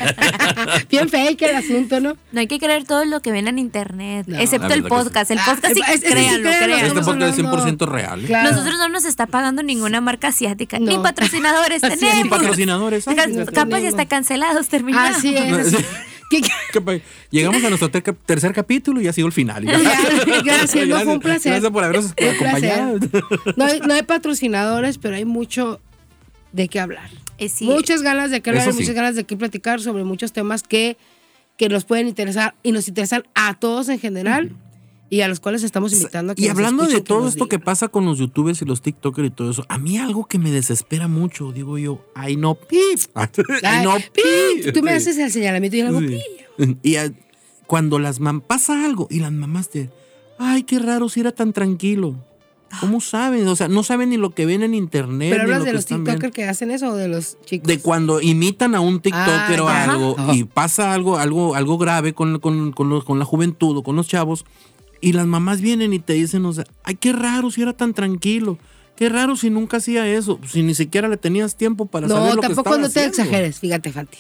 Bien fake el asunto, ¿no? No hay que creer todo lo que ven en internet, No. excepto el podcast. El Ah, podcast sí, ese sí créanlo, créanlo, créanlo. Este podcast es hablando- 100% real. Claro. Nosotros no nos está pagando ninguna marca asiática, ni patrocinadores es. tenemos. Ni patrocinadores, ay. Capaz ya está cancelados, terminamos. Así es. ¿Qué- qué- Llegamos a nuestro ter- tercer capítulo y ha sido el final. Gracias, no fue un placer. Gracias por habernos acompañado. No hay, no hay patrocinadores, pero hay mucho de qué hablar. Eh, sí. Muchas ganas de qué hablar, sí. muchas ganas de qué platicar sobre muchos temas que, que nos pueden interesar y nos interesan a todos en general y a los cuales estamos invitando a que Y nos hablando de todo esto que pasa con los youtubers y los tiktokers y todo eso, a mí algo que me desespera mucho, digo yo, ay no pi, ay no pi, pi. Tú me haces el señalamiento y yo le hago Sí. Y a- cuando las mam pasa algo y las mamás te, ay qué raro si era tan tranquilo. ¿Cómo saben? O sea, no saben ni lo que ven en internet. Pero hablas lo de los TikTokers que hacen eso o de los chicos. De cuando imitan a un TikToker Ah, o ya. algo Ajá. y pasa algo, algo, algo grave con, con, con los- con la juventud o con los chavos y las mamás vienen y te dicen, o sea, ay, qué raro si era tan tranquilo. Qué raro si nunca hacía eso, si ni siquiera le tenías tiempo para saber No, lo que tampoco estaba no te haciendo. exageres, fíjate, Fanti.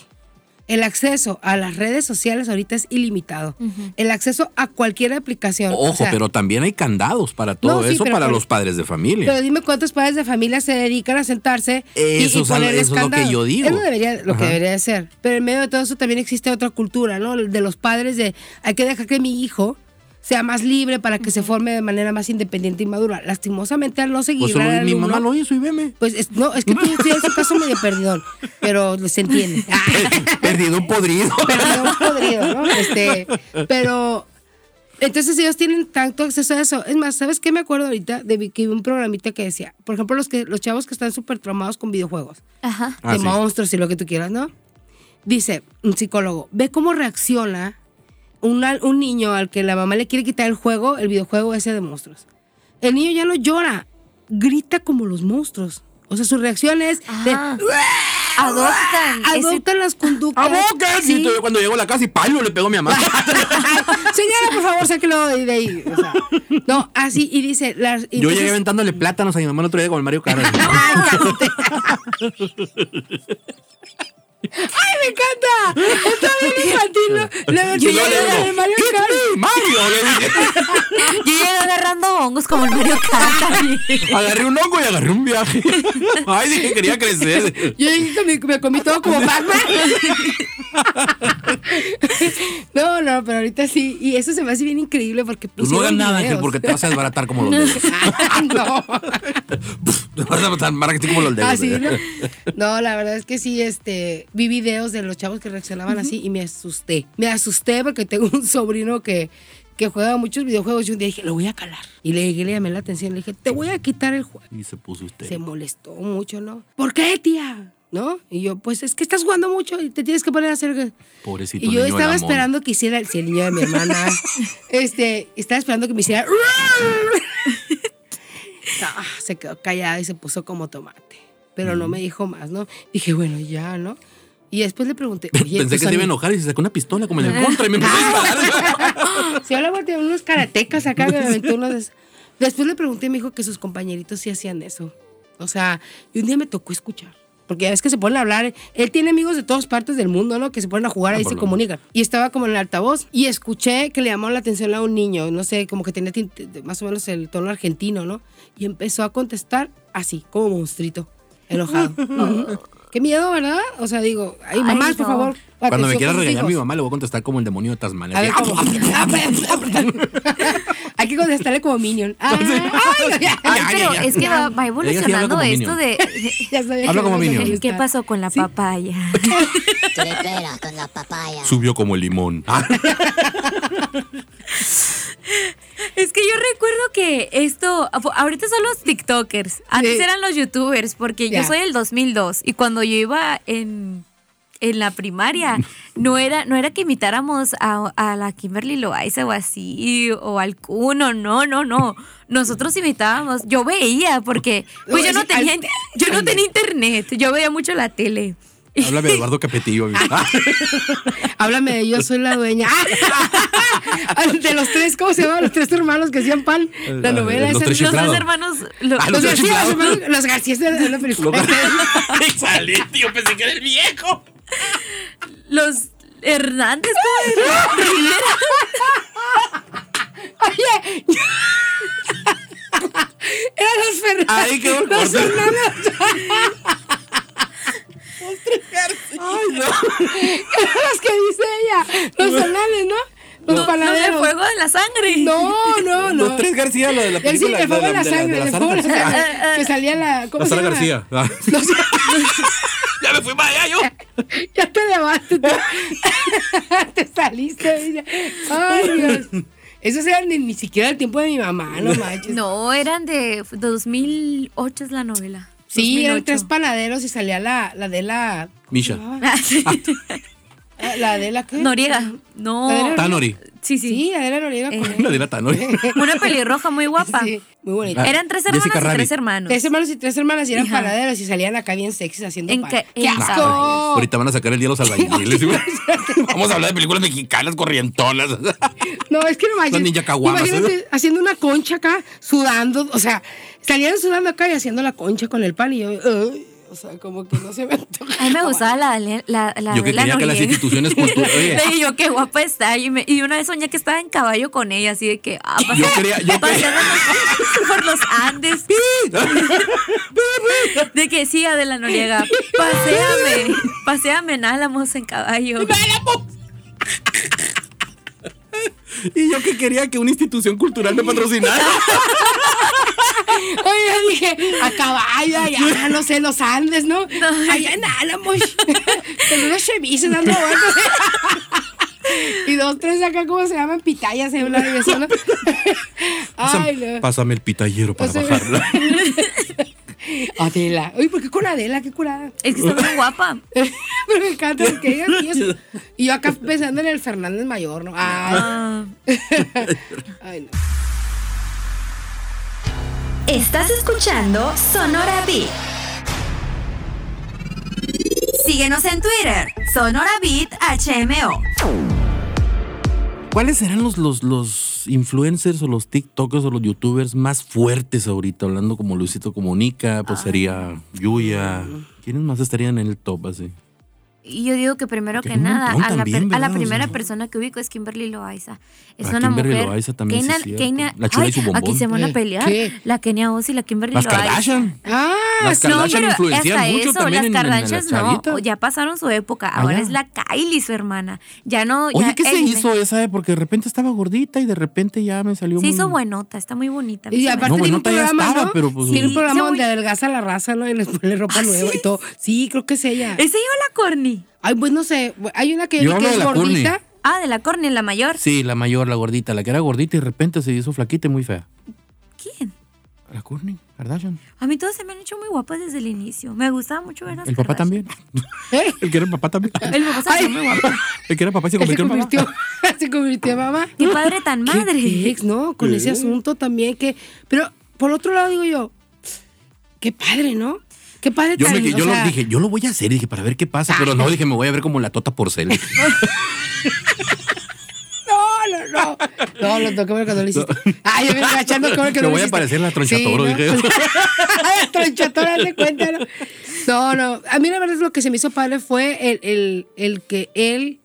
El acceso a las redes sociales ahorita es ilimitado. El acceso a cualquier aplicación. Ojo, o sea, pero también hay candados para todo No, sí, eso pero para por- los padres de familia. Pero dime cuántos padres de familia se dedican a sentarse y- Eso y, es al- ponerles eso es lo que yo digo. Es lo, debería, lo que debería de ser. Pero en medio de todo eso también existe otra cultura, ¿no? De los padres de hay que dejar que mi hijo sea más libre para que se forme de manera más independiente y madura. Lastimosamente al no seguir pues solo al mi alumno, mamá lo hizo y veme. Pues es- no, es que tú sí en su caso medio perdidón, pero se entiende. Perdido podrido. Perdón podrido, ¿no? Este, pero entonces ellos tienen tanto acceso a eso. Es más, ¿sabes qué me acuerdo ahorita? De que vi un programita que decía, por ejemplo, los que los chavos que están súper traumados con videojuegos, Ajá. Ah, de sí. monstruos y lo que tú quieras, ¿no? Dice un psicólogo, ve cómo reacciona una- un niño al que la mamá le quiere quitar el juego, el videojuego ese de monstruos. El niño ya no llora, grita como los monstruos. O sea, su reacción es de, Ajá. Adoptan. ese- adoptan las conductas. ¡A boca! Sí. Y yo cuando llego a la casa y palo le pego a mi mamá. Señora, por favor, sáquelo de de ahí. O sea, no, así, y dice. Las, y Yo llegué entonces- aventándole plátanos a mi mamá el otro día con el Mario Kart. Ay, cállate. ¡Ay, me encanta! Está bien infantil. yo de digo, Mario Kart. Mario, le dije. Yo llegué agarrando hongos como el Mario Kart. Agarré un hongo y agarré un viaje. Ay, dije que quería crecer. Yo me, me comí todo como Pac-Man. No, no, pero ahorita sí. Y eso se me hace bien increíble porque Pues no hagas nada, Ángel, porque te vas a desbaratar como los dedos. Ah, no. Te vas a marketing como los dedos. Así, ¿no? No, la verdad es que sí, este, vi videos de los chavos que reaccionaban así y me asusté. Me asusté porque tengo un sobrino que, que juega muchos videojuegos y un día dije, lo voy a calar. Y le, le llamé la atención, le dije, te voy a quitar el juego. Y se puso usted. Se molestó mucho, ¿no? ¿Por qué, tía? ¿No? Y yo, pues es que estás jugando mucho y te tienes que poner a hacer... Pobrecito Y yo niño estaba esperando que hiciera, si el niño de mi hermana, este, estaba esperando que me hiciera. Ah, se quedó callada y se puso como tomate. Pero no me dijo más, ¿no? Dije, bueno, ya, ¿no? Y después le pregunté, oye, Pensé que se iba a enojar y se sacó una pistola como en el contra y me empezó a disparar. Si hablaba de unos karatecas acá me aventó unos de esos. Después le pregunté, me dijo que sus compañeritos sí hacían eso. O sea, y un día me tocó escuchar. Porque ya ves que se ponen a hablar. Él tiene amigos de todas partes del mundo, ¿no? Que se ponen a jugar, ahí por se comunican. Y estaba como en el altavoz y escuché que le llamó la atención a un niño, no sé, como que tenía más o menos el tono argentino, ¿no? Y empezó a contestar así, como monstruito, enojado. Qué miedo, ¿verdad? O sea, digo, ay, Ay, mamás, por no. favor. Cuando me quiera regañar mi mamá, le voy a contestar como el demonio de Tasmania. A ver, ¿cómo? Hay que contestarle como Minion. Ay, ay, ay, Ay, ya, pero es que va, va sí evolucionando esto de... Ya sabía Habla que como Minion. ¿Qué pasó con la papaya? Con la papaya. Subió como el limón. Es que yo recuerdo que esto, ahorita son los TikTokers, antes Sí. eran los YouTubers, porque yo soy del 2002 y cuando yo iba en, en la primaria, no era, no era que imitáramos a, a la Kimberly Loaiza o así, o al Kuno, no, no, no. Nosotros imitábamos, yo veía, porque pues yo no tenía, yo no tenía internet, yo veía mucho la tele. Háblame de Eduardo Capetillo. amigo. Ah, Háblame de yo soy la dueña. de los tres, ¿cómo se llaman? Los tres hermanos que hacían pan. La Ah, novela los tres Los dos hermanos, lo- Ah, Los, los tres García, los, hermanos- los García de la película. Salí, tío, pensé que era el viejo. los Hernández, ¿cómo era? Rivera. Oye. Eran los Fernández. Ahí quedó el Los. Fernández. Ay, no. Los que dice ella. Los Fernández, ¿no? Los Los de panaderos. fuego de la sangre. No, no, no. Los tres García, lo de la El, sí, película. el fuego de la de sangre, de el fuego de la García. sangre. Que salía la. ¿Cómo La se Sara llama? García. Ah. No sé. Ya me fui para allá yo. Ya te levantaste. Te, te saliste. Ay, Dios. Esos eran ni, ni siquiera el tiempo de mi mamá, no manches. No, eran de 2008 es la novela. Sí, eran 2008. tres panaderos y salía la, la de la. Misha. Ah, sí. Ah, La de la. ¿qué? Noriega. No. Adela- Tanori. Sí, sí. Sí, Adela Noriega. con Eh, él. La de la Tanori. Una pelirroja muy guapa. Sí, muy bonita. Ah, Eran tres Jessica hermanas y tres hermanos. Tres hermanos y tres hermanas y eran Hija. panaderos y salían acá bien sexys haciendo En pan. ca- ¡Qué asco! Ahorita van a sacar el día los albañiles. Vamos a hablar de películas mexicanas corrientonas. No, es que no manches. Son ninja Imagínate ¿eh? haciendo una concha acá, sudando, o sea, salían sudando acá y haciendo la concha con el pan y yo, ay, o sea, como que no se me antoja. A mí me gustaba la, la, la, la Yo que quería que las instituciones culturales. Yo, qué guapa está. Y, me- y una vez soñé que estaba en caballo con ella, así de que. Ah, Yo quería- yo paseándonos por los Andes. de que sí, Adela Noriega. Paseame. Paseame en Álamos en caballo. y yo que quería que una institución cultural me patrocinara. Oye, yo dije, a caballo, allá, no sé, los Andes, ¿no? Allá en Álamos, con unos chevises dando vueltas. Y dos, tres acá, ¿cómo se llaman? Pitayas, en una de ¿no? Ay, no. pásame el pitallero para bajarla. Adela. Oye, ¿por qué con Adela? Qué curada. Es que está muy guapa. Pero me encanta porque ella y. Y yo acá pensando en el Fernández Mayor, ¿no? Ay, Ah, ay no. Estás escuchando Sonora Beat. Síguenos en Twitter, Sonora Beat HMO. ¿Cuáles serán los, los, los influencers o los TikTokers o los YouTubers más fuertes ahorita? Hablando como Luisito Comunica, pues sería Yuya. ¿Quiénes más estarían en el top así? Y yo digo que primero Que nada, montón a la, también, a la ¿verdad? O primera sea, persona que ubico es Kimberly Loaiza. Es una Kimberly mujer. Loaiza también, sí Kenia- es cierto. Kenia- La chula y su Ay, bombón. Aquí se van a pelear. ¿qué? La Kenia Oz y la Kimberly Las Loaiza. Kardashian. Ah, Las sí. No, Kardashian pero influencian hasta mucho eso, también las en- en las Kardashians no, ya pasaron su época. Ah, Ahora ya. es la Kylie, su hermana. Ya no. Oye, ya- ¿qué se él- hizo esa? eh? Porque de repente estaba gordita y de repente ya me salió Se muy... hizo buenota, está muy bonita. Y me aparte No, tiene un programa, ¿no? pero, pues, tiene un Sí, programa donde adelgaza la raza, ¿no? Y les pone ropa ¿Ah, nueva sí? y todo. Sí, creo que es ella. ¿Es ella o la Corny? Ay, pues no sé. Hay una que, Yo que hablo es de la Courtney. gordita. Ah, de la Corny, la mayor. Sí, la mayor, la gordita, la que era gordita y de repente se hizo flaquita y muy fea. ¿Quién? La Courtney Kardashian. A mí todos se me han hecho muy guapas desde el inicio. Me gustaba mucho ver a El papá Kardashian. también. ¿Eh? El que era el papá también. El papá se hizo muy guapo. El que era papá y se Él se convirtió en convirtió, papá. se convirtió en mamá. Qué padre tan ¿Qué madre. ¿no? Con ese asunto también que... Pero, por otro lado, digo yo, qué padre, ¿no? Qué padre Yo, me, yo lo sea, dije, yo lo voy a hacer, dije, para ver qué pasa, pero no, dije, me voy a ver como la tota porcel. No, no, no. No, lo toqué cuando lo hiciste. Ay, yo me agachando como que Me no lo voy a parecer la tronchatoro, Sí, ¿no? dije. tronchatoro, haz de cuenta, ¿no? No, no. A mí la verdad es lo que se me hizo padre fue el, el, el que él,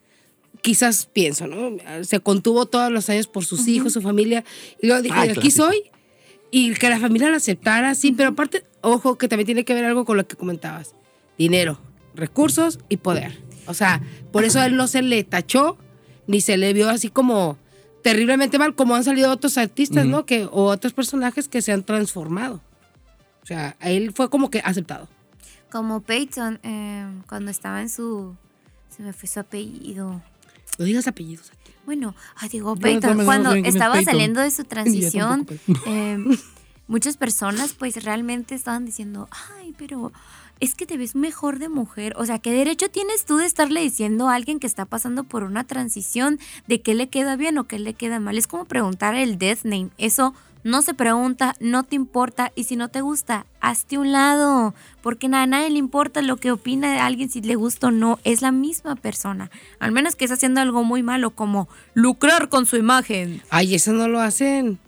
quizás pienso, ¿no? Se contuvo todos los años por sus hijos, su familia. Y luego dijo, Ay, aquí clásico. soy. Y que la familia lo aceptara, sí. Pero aparte, ojo, que también tiene que ver algo con lo que comentabas. Dinero, recursos y poder. O sea, por eso a él no se le tachó ni se le vio así como terriblemente mal, como han salido otros artistas, ¿no? Que, o otros personajes que se han transformado. O sea, a él fue como que aceptado. Como Peyton, eh, cuando estaba en su. Se me fue su apellido. No digas apellidos. Bueno, ah, digo, Peyton, no cuando sé quién es estaba Peyton. saliendo de su transición, eh, muchas personas pues realmente estaban diciendo, ay, pero es que te ves mejor de mujer. O sea, ¿qué derecho tienes tú de estarle diciendo a alguien que está pasando por una transición de qué le queda bien o qué le queda mal? Es como preguntar el death name. Eso no se pregunta, no te importa y si no te gusta, hazte un lado. Porque a nadie le importa lo que opina de alguien, si le gusta o no. Es la misma persona. Al menos que esté haciendo algo muy malo como lucrar con su imagen. Ay, eso no lo hacen.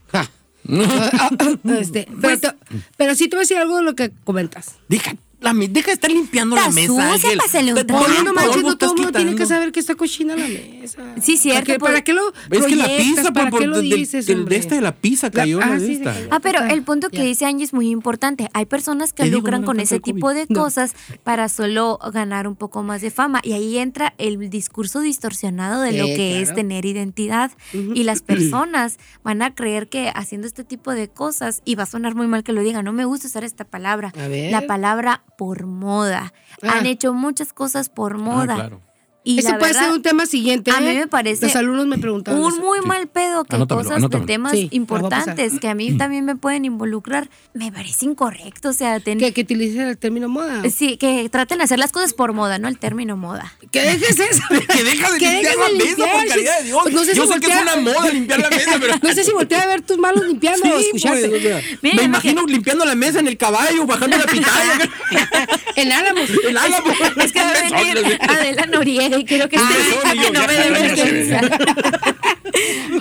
Este, Pues pero, pero sí te voy a decir algo de lo que comentas. Deja, la deja de estar limpiando la mesa, sucia, Ángel. pásale un Te- Oye, no manches, no todo el mundo tiene que saber que está cochina la mesa. Sí, cierto, ¿Para qué, para qué lo Es que la pizza, ¿Para por, qué lo dices, del- de esta de la pizza cayó La- la ah, de sí, esta. de- Ah, pero Total. el punto que Ya. dice Angie es muy importante. Hay personas que lucran con ese tipo de no. cosas para solo ganar un poco más de fama. Y ahí entra el discurso distorsionado de lo que es tener identidad. Y las personas van a creer que haciendo este tipo de cosas, y va a sonar muy mal que lo diga, no me gusta usar esta palabra, A ver. la palabra por moda. Ah. Han hecho muchas cosas por moda. Ah, claro. Y Ese la puede verdad, ser un tema siguiente. a mí ¿eh? me parece Los alumnos me preguntaban. un eso. muy Sí. mal pedo que Anótamelo, cosas anótamelo. de temas Sí, importantes que a mí también me pueden involucrar, me parece incorrecto. O sea, ten- Que, que utilicen el término moda. sí, que traten de hacer las cosas por moda, no el término moda. Que dejes eso. Que deja de Que limpiar dejes la de mesa, por caridad de Dios. Pues no sé Yo si sé que es voltea- una moda limpiar la mesa, pero... No sé si voltea a ver tus manos limpiando o Sí, escucharte. pues, o sea, Mira, me imagi- imagino limpiando la mesa en el caballo, bajando la pitaya. En Álamos. el álamo. Es que va a venir Adela Noriega y quiero que Ah, esté no, me.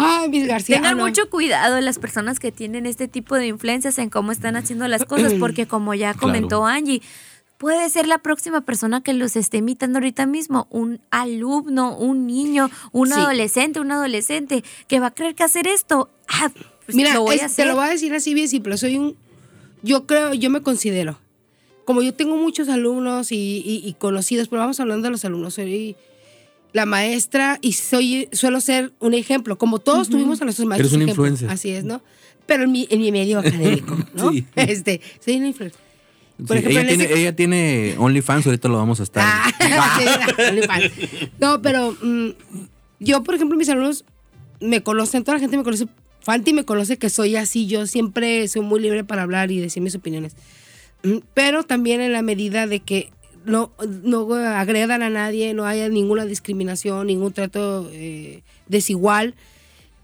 Ay, Miss García. Tengan ah, no. mucho cuidado las personas que tienen este tipo de influencias en cómo están haciendo las cosas, porque como ya comentó Claro. Angie, puede ser la próxima persona que los esté imitando ahorita mismo, un alumno, un niño, un Sí. adolescente, un adolescente, que va a creer que hacer esto, ah, pues Mira, lo voy es- a te lo voy a decir así bien simple. Soy un. Yo creo, yo me considero. Como yo tengo muchos alumnos y, y- y conocidos, pero vamos hablando de los alumnos. Soy la maestra y soy suelo ser un ejemplo. Como todos tuvimos a nuestros maestros. Eres una ejemplo. influencer. Así es, ¿no? Pero en mi, en mi medio académico, ¿no? Sí. Este, soy una influencer. Por Sí, ejemplo, ella, en tiene, ese- ella tiene OnlyFans, ahorita lo vamos a estar. Ah, sí, era, OnlyFans. no, pero mm, yo, por ejemplo, mis alumnos me conocen, toda la gente me conoce, Fanti me conoce que soy así, yo siempre soy muy libre para hablar y decir mis opiniones. Mm, Pero también en la medida de que no, no agredan a nadie, no haya ninguna discriminación, ningún trato eh, desigual.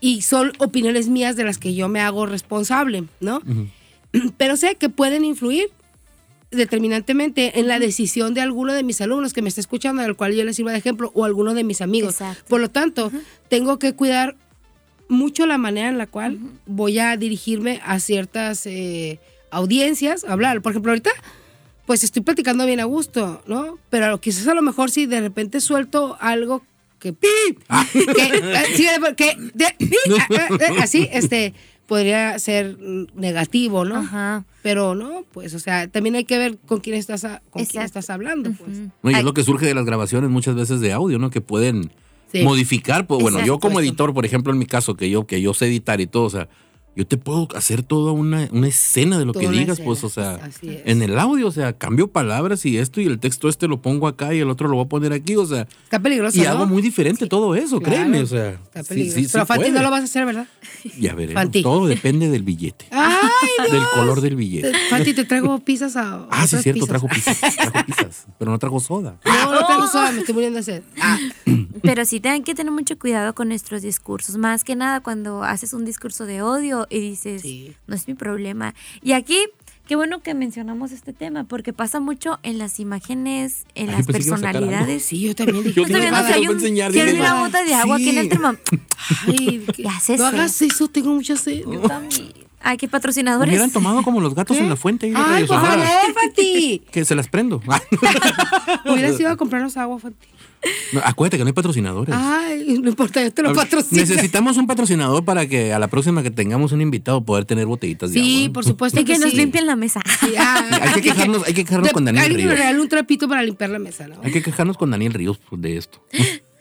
Y son opiniones mías de las que yo me hago responsable, ¿no? Pero sé que pueden influir determinantemente en la decisión de alguno de mis alumnos que me está escuchando, al cual yo les sirva de ejemplo, o alguno de mis amigos. Exacto. Por lo tanto, tengo que cuidar mucho la manera en la cual voy a dirigirme a ciertas eh, audiencias, a hablar. Por ejemplo, ahorita, pues estoy platicando bien a gusto, ¿no? Pero quizás a lo mejor si de repente suelto algo que ¡pip! que, eh, sí, que de- ¡pip! Ah, ah, así, este, podría ser negativo, ¿no? Ajá. Pero no, pues, o sea, también hay que ver con quién estás, a- con quién estás hablando, pues. No, y es lo que surge de las grabaciones muchas veces de audio, ¿no? Que pueden Sí. modificar. Pues, bueno, yo como editor, por ejemplo, en mi caso, que yo, que yo sé editar y todo, o sea, yo te puedo hacer toda una, una escena de lo Toda que digas, escena, pues, o sea, es. en el audio, o sea, cambio palabras y esto y el texto este lo pongo acá y el otro lo voy a poner aquí, o sea, Está peligroso, y ¿no? hago muy diferente todo eso, Claro, créeme, o sea, Está peligroso. sí, sí Pero Fanti puede. no lo vas a hacer, ¿verdad? Ya veremos, Fanti. todo depende del billete, ¡Ay, del color del billete. Fanti, te traigo pizzas a. Ah, sí, otras cierto, pizzas. trajo pizzas, trajo pizzas, pero no trajo soda. No, no traigo soda, me estoy muriendo de sed. Ah, Pero sí tienen que tener mucho cuidado con nuestros discursos. Más que nada cuando haces un discurso de odio y dices, Sí. no es mi problema. Y aquí, qué bueno que mencionamos este tema, porque pasa mucho en las imágenes, en Ay, las personalidades. sí, yo también dije. Yo Estoy viendo Ah, que hay lo voy a un, enseñar, una bota de agua aquí en el Sí. termo. Ay, Ya sé, no sé. hagas eso, tengo mucha sed. Yo también. Ay, qué patrocinadores. Hubieran tomado como los gatos en la fuente. Ay, por favor, Fanti. Que se las prendo. Hubieras ido a comprarnos agua, Fanti. No, acuérdate que no hay patrocinadores. Ay, no importa, yo te lo patrocino. Necesitamos un patrocinador para que a la próxima que tengamos un invitado poder tener botellitas de Sí, agua. por supuesto Y que nos sí. limpien la mesa. Sí, ah, Hay que quejarnos, hay que quejarnos de- con Daniel alguien Ríos. un trapito para limpiar la mesa, ¿no? Hay que quejarnos con Daniel Ríos de esto.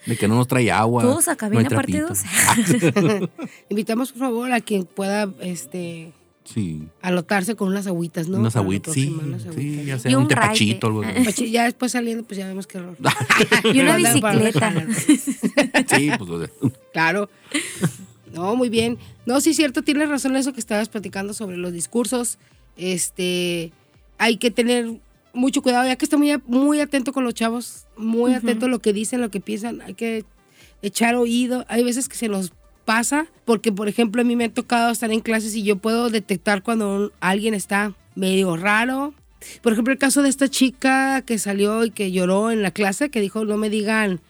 De que no nos trae agua. Todos a no hay cabina trapito. partidos. Invitamos, por favor, a quien pueda este, Sí. anotarse con unas agüitas, ¿no? unas agüitas. Sí, unas sí, agüitas. Y sea un, un tepachito. algo así. Pachi, Ya después saliendo, pues ya vemos qué error. Y una bicicleta. Sí, pues. o sea, Claro. No, muy bien. No, sí, cierto, tienes razón en eso que estabas platicando sobre los discursos. Este, hay que tener mucho cuidado, ya que está muy, muy atento con los chavos, muy atento a lo que dicen, lo que piensan. Hay que echar oído. Hay veces que se nos pasa, porque por ejemplo a mí me ha tocado estar en clases y yo puedo detectar cuando alguien está medio raro. Por ejemplo, el caso de esta chica que salió y que lloró en la clase, que dijo, no me digan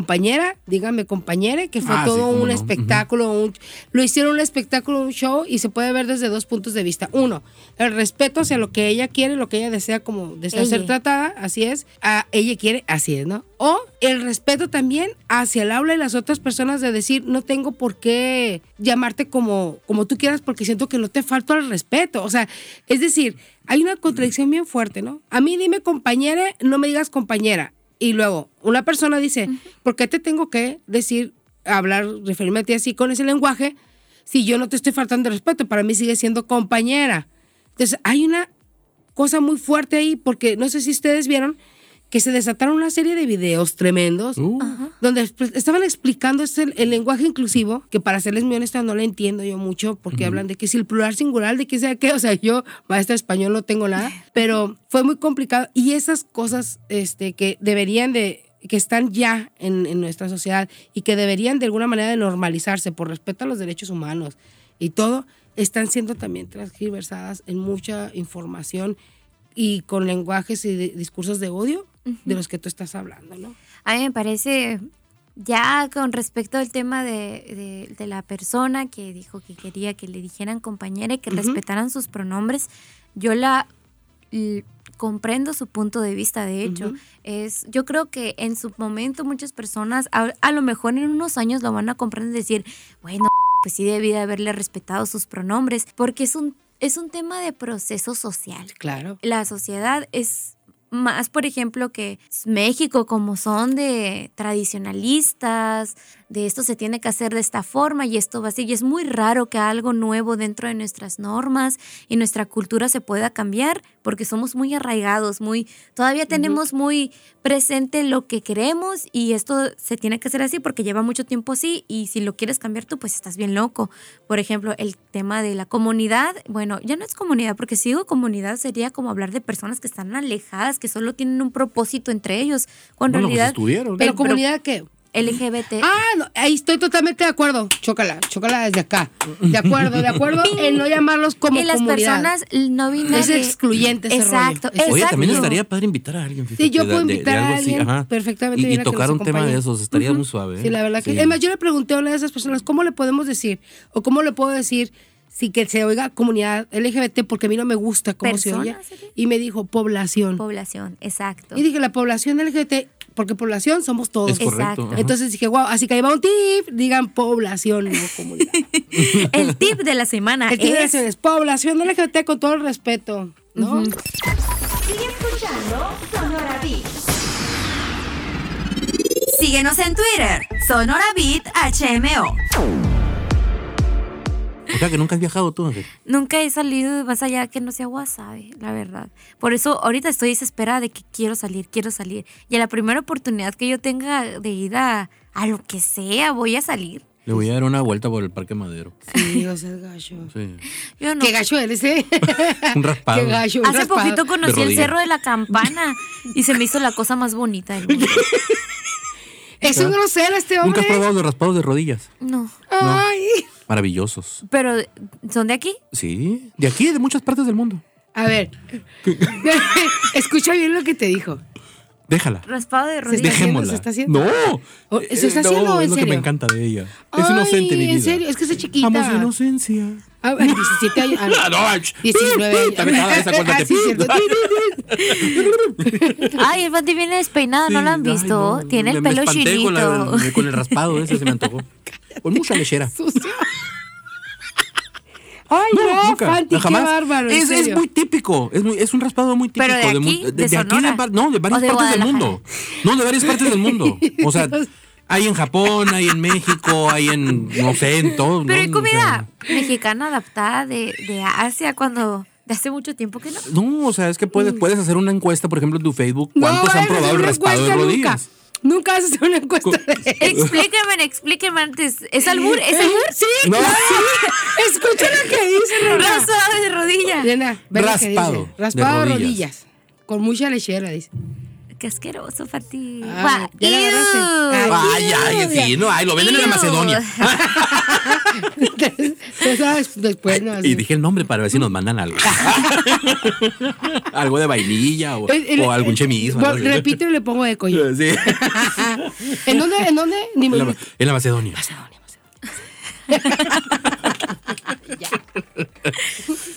compañera, díganme compañera, que fue Ah, todo un no. espectáculo, un- lo hicieron un espectáculo, un show y se puede ver desde dos puntos de vista. Uno, el respeto hacia lo que ella quiere, lo que ella desea como desea Ella. ser tratada, así es, a ella quiere, así es, ¿no? O el respeto también hacia el aula y las otras personas de decir, no tengo por qué llamarte como, como tú quieras porque siento que no te falto al respeto. O sea, es decir, hay una contradicción bien fuerte, ¿no? A mí dime compañera, no me digas compañera. Y luego, una persona dice, ¿por qué te tengo que decir, hablar, referirme a ti así con ese lenguaje si yo no te estoy faltando de respeto? Para mí sigue siendo compañera. Entonces, hay una cosa muy fuerte ahí porque no sé si ustedes vieron que se desataron una serie de videos tremendos Uh. donde estaban explicando este, el lenguaje inclusivo, que para serles muy honesta no lo entiendo yo mucho, porque hablan de que si el plural singular, de que sea qué, o sea, yo, maestra de español, no tengo nada, pero fue muy complicado. Y esas cosas este, que deberían de que están ya en, en nuestra sociedad y que deberían de alguna manera de normalizarse por respeto a los derechos humanos y todo, están siendo también transgiversadas en mucha información y con lenguajes y de- discursos de odio de los que tú estás hablando, ¿no? A mí me parece, ya con respecto al tema de, de- de la persona que dijo que quería que le dijeran compañera y que respetaran sus pronombres, yo la comprendo su punto de vista, de hecho. Es, yo creo que en su momento muchas personas, a, a lo mejor en unos años lo van a comprender y decir, bueno, pues sí debí de haberle respetado sus pronombres, porque es un, es un tema de proceso social Claro. la sociedad es más, por ejemplo, que México, como son de tradicionalistas, de esto se tiene que hacer de esta forma y esto va así. Y es muy raro que algo nuevo dentro de nuestras normas y nuestra cultura se pueda cambiar porque somos muy arraigados, muy, todavía tenemos muy presente lo que queremos y esto se tiene que hacer así porque lleva mucho tiempo así y si lo quieres cambiar tú, pues estás bien loco. Por ejemplo, el tema de la comunidad, bueno, ya no es comunidad, porque si digo comunidad sería como hablar de personas que están alejadas, que solo tienen un propósito entre ellos, cuando en pues realidad estuvieron. Pero comunidad qué? LGBT. Ah, no, ahí estoy totalmente de acuerdo. Chócala, chócala desde acá. De acuerdo, de acuerdo en no llamarlos como y las comunidad. personas no binarias. Es excluyente ese Exacto, rollo. exacto. Oye, también estaría padre invitar a alguien. Sí, yo puedo de- de invitar a así, alguien perfectamente Y, bien tocar un tema de esos estaría muy suave. ¿eh? Sí, la verdad que. Sí. Además, yo le pregunté a una de esas personas, ¿cómo le podemos decir? O cómo le puedo decir sí que se oiga comunidad LGBT porque a mí no me gusta cómo se oye. Y me dijo población. Población, exacto. y dije la población LGBT, porque población somos todos. Es correcto. Exacto. Entonces dije, wow, así que ahí va un tip, digan población, no comunidad. El tip de la semana El tip de la es semana es población LGBT con todo el respeto, ¿no? Sigue escuchando Sonora Beat. Síguenos en Twitter, Sonora Beat HMO. O sea que nunca has viajado tú, Ángel. Nunca he salido más allá que no sea wasabi, la verdad. Por eso ahorita estoy desesperada de que quiero salir, quiero salir. Y a la primera oportunidad que yo tenga de ir a, a lo que sea, voy a salir. Le voy a dar una vuelta por el Parque Madero. Sí, o sea, es gacho. Sí. Yo no. Qué gacho eres, ¿eh? Un raspado. Qué gacho. un Hace raspado. poquito conocí el. Cerro de la Campana y se me hizo la cosa más bonita del mundo. Es un grosero este ¿Nunca hombre. has probado los raspados de rodillas? No. Ay. Maravillosos. Pero, ¿son de aquí? Sí. De aquí, de muchas partes del mundo. A ver. Escucha bien lo que te dijo. Déjala. Raspado de rodillas. Dejémosla. ¿Se está haciendo? No. ¿O- se está Eh, no, haciendo o en es lo que me encanta de ella. Es inocente, mi vida. En serio, es que es chiquita. Amo su inocencia. A ver, 17 años. Ah, no. No, ach. 19 años. También, ah, esa. Ah, sí, cierto. Ay, el Fati viene despeinado, ¿no lo han visto? no. Tiene el pelo chinito. la- con el raspado ese se me antojó. Con mucha lechera. Ay, no, nunca, Fanti, jamás. qué bárbaro. Es, es muy típico. Es, muy- es un raspado muy típico. ¿Pero de aquí? ¿De aquí Sonora? va- no, de varias ¿O de partes del mundo. No, de varias partes del mundo. O sea, hay en Japón, hay en México, hay en, no sé, en todo. Pero hay ¿no? O comida sea, mexicana adaptada de, de Asia cuando de hace mucho tiempo que no. no, o sea, es que puedes, puedes hacer una encuesta, por ejemplo, en tu Facebook. No ¿Cuántos vayas han probado el raspado de rodillas? Nunca. Nunca vas a hacer una encuesta de Explíquenme, explíquenme antes. ¿Es albur? ¿Es albur? Sí, No. claro. Escucha lo que dice, Rona. Raspado de rodilla. Elena, ve lo que Raspado Raspado de rodillas. rodillas. Con mucha lechera, dice. Qué asqueroso, Fati. Ah, ya la agarraste. ew. Ay, ay, sí, no, ay, lo venden en la. Macedonia. Sabes después, ¿no? Así. Y dije el nombre para ver si nos mandan algo. algo de vainilla o, El- el- o algún chemismo. Repito y le pongo de coño. Sí. ¿En dónde? ¿En dónde? Ni me En la, en la Macedonia.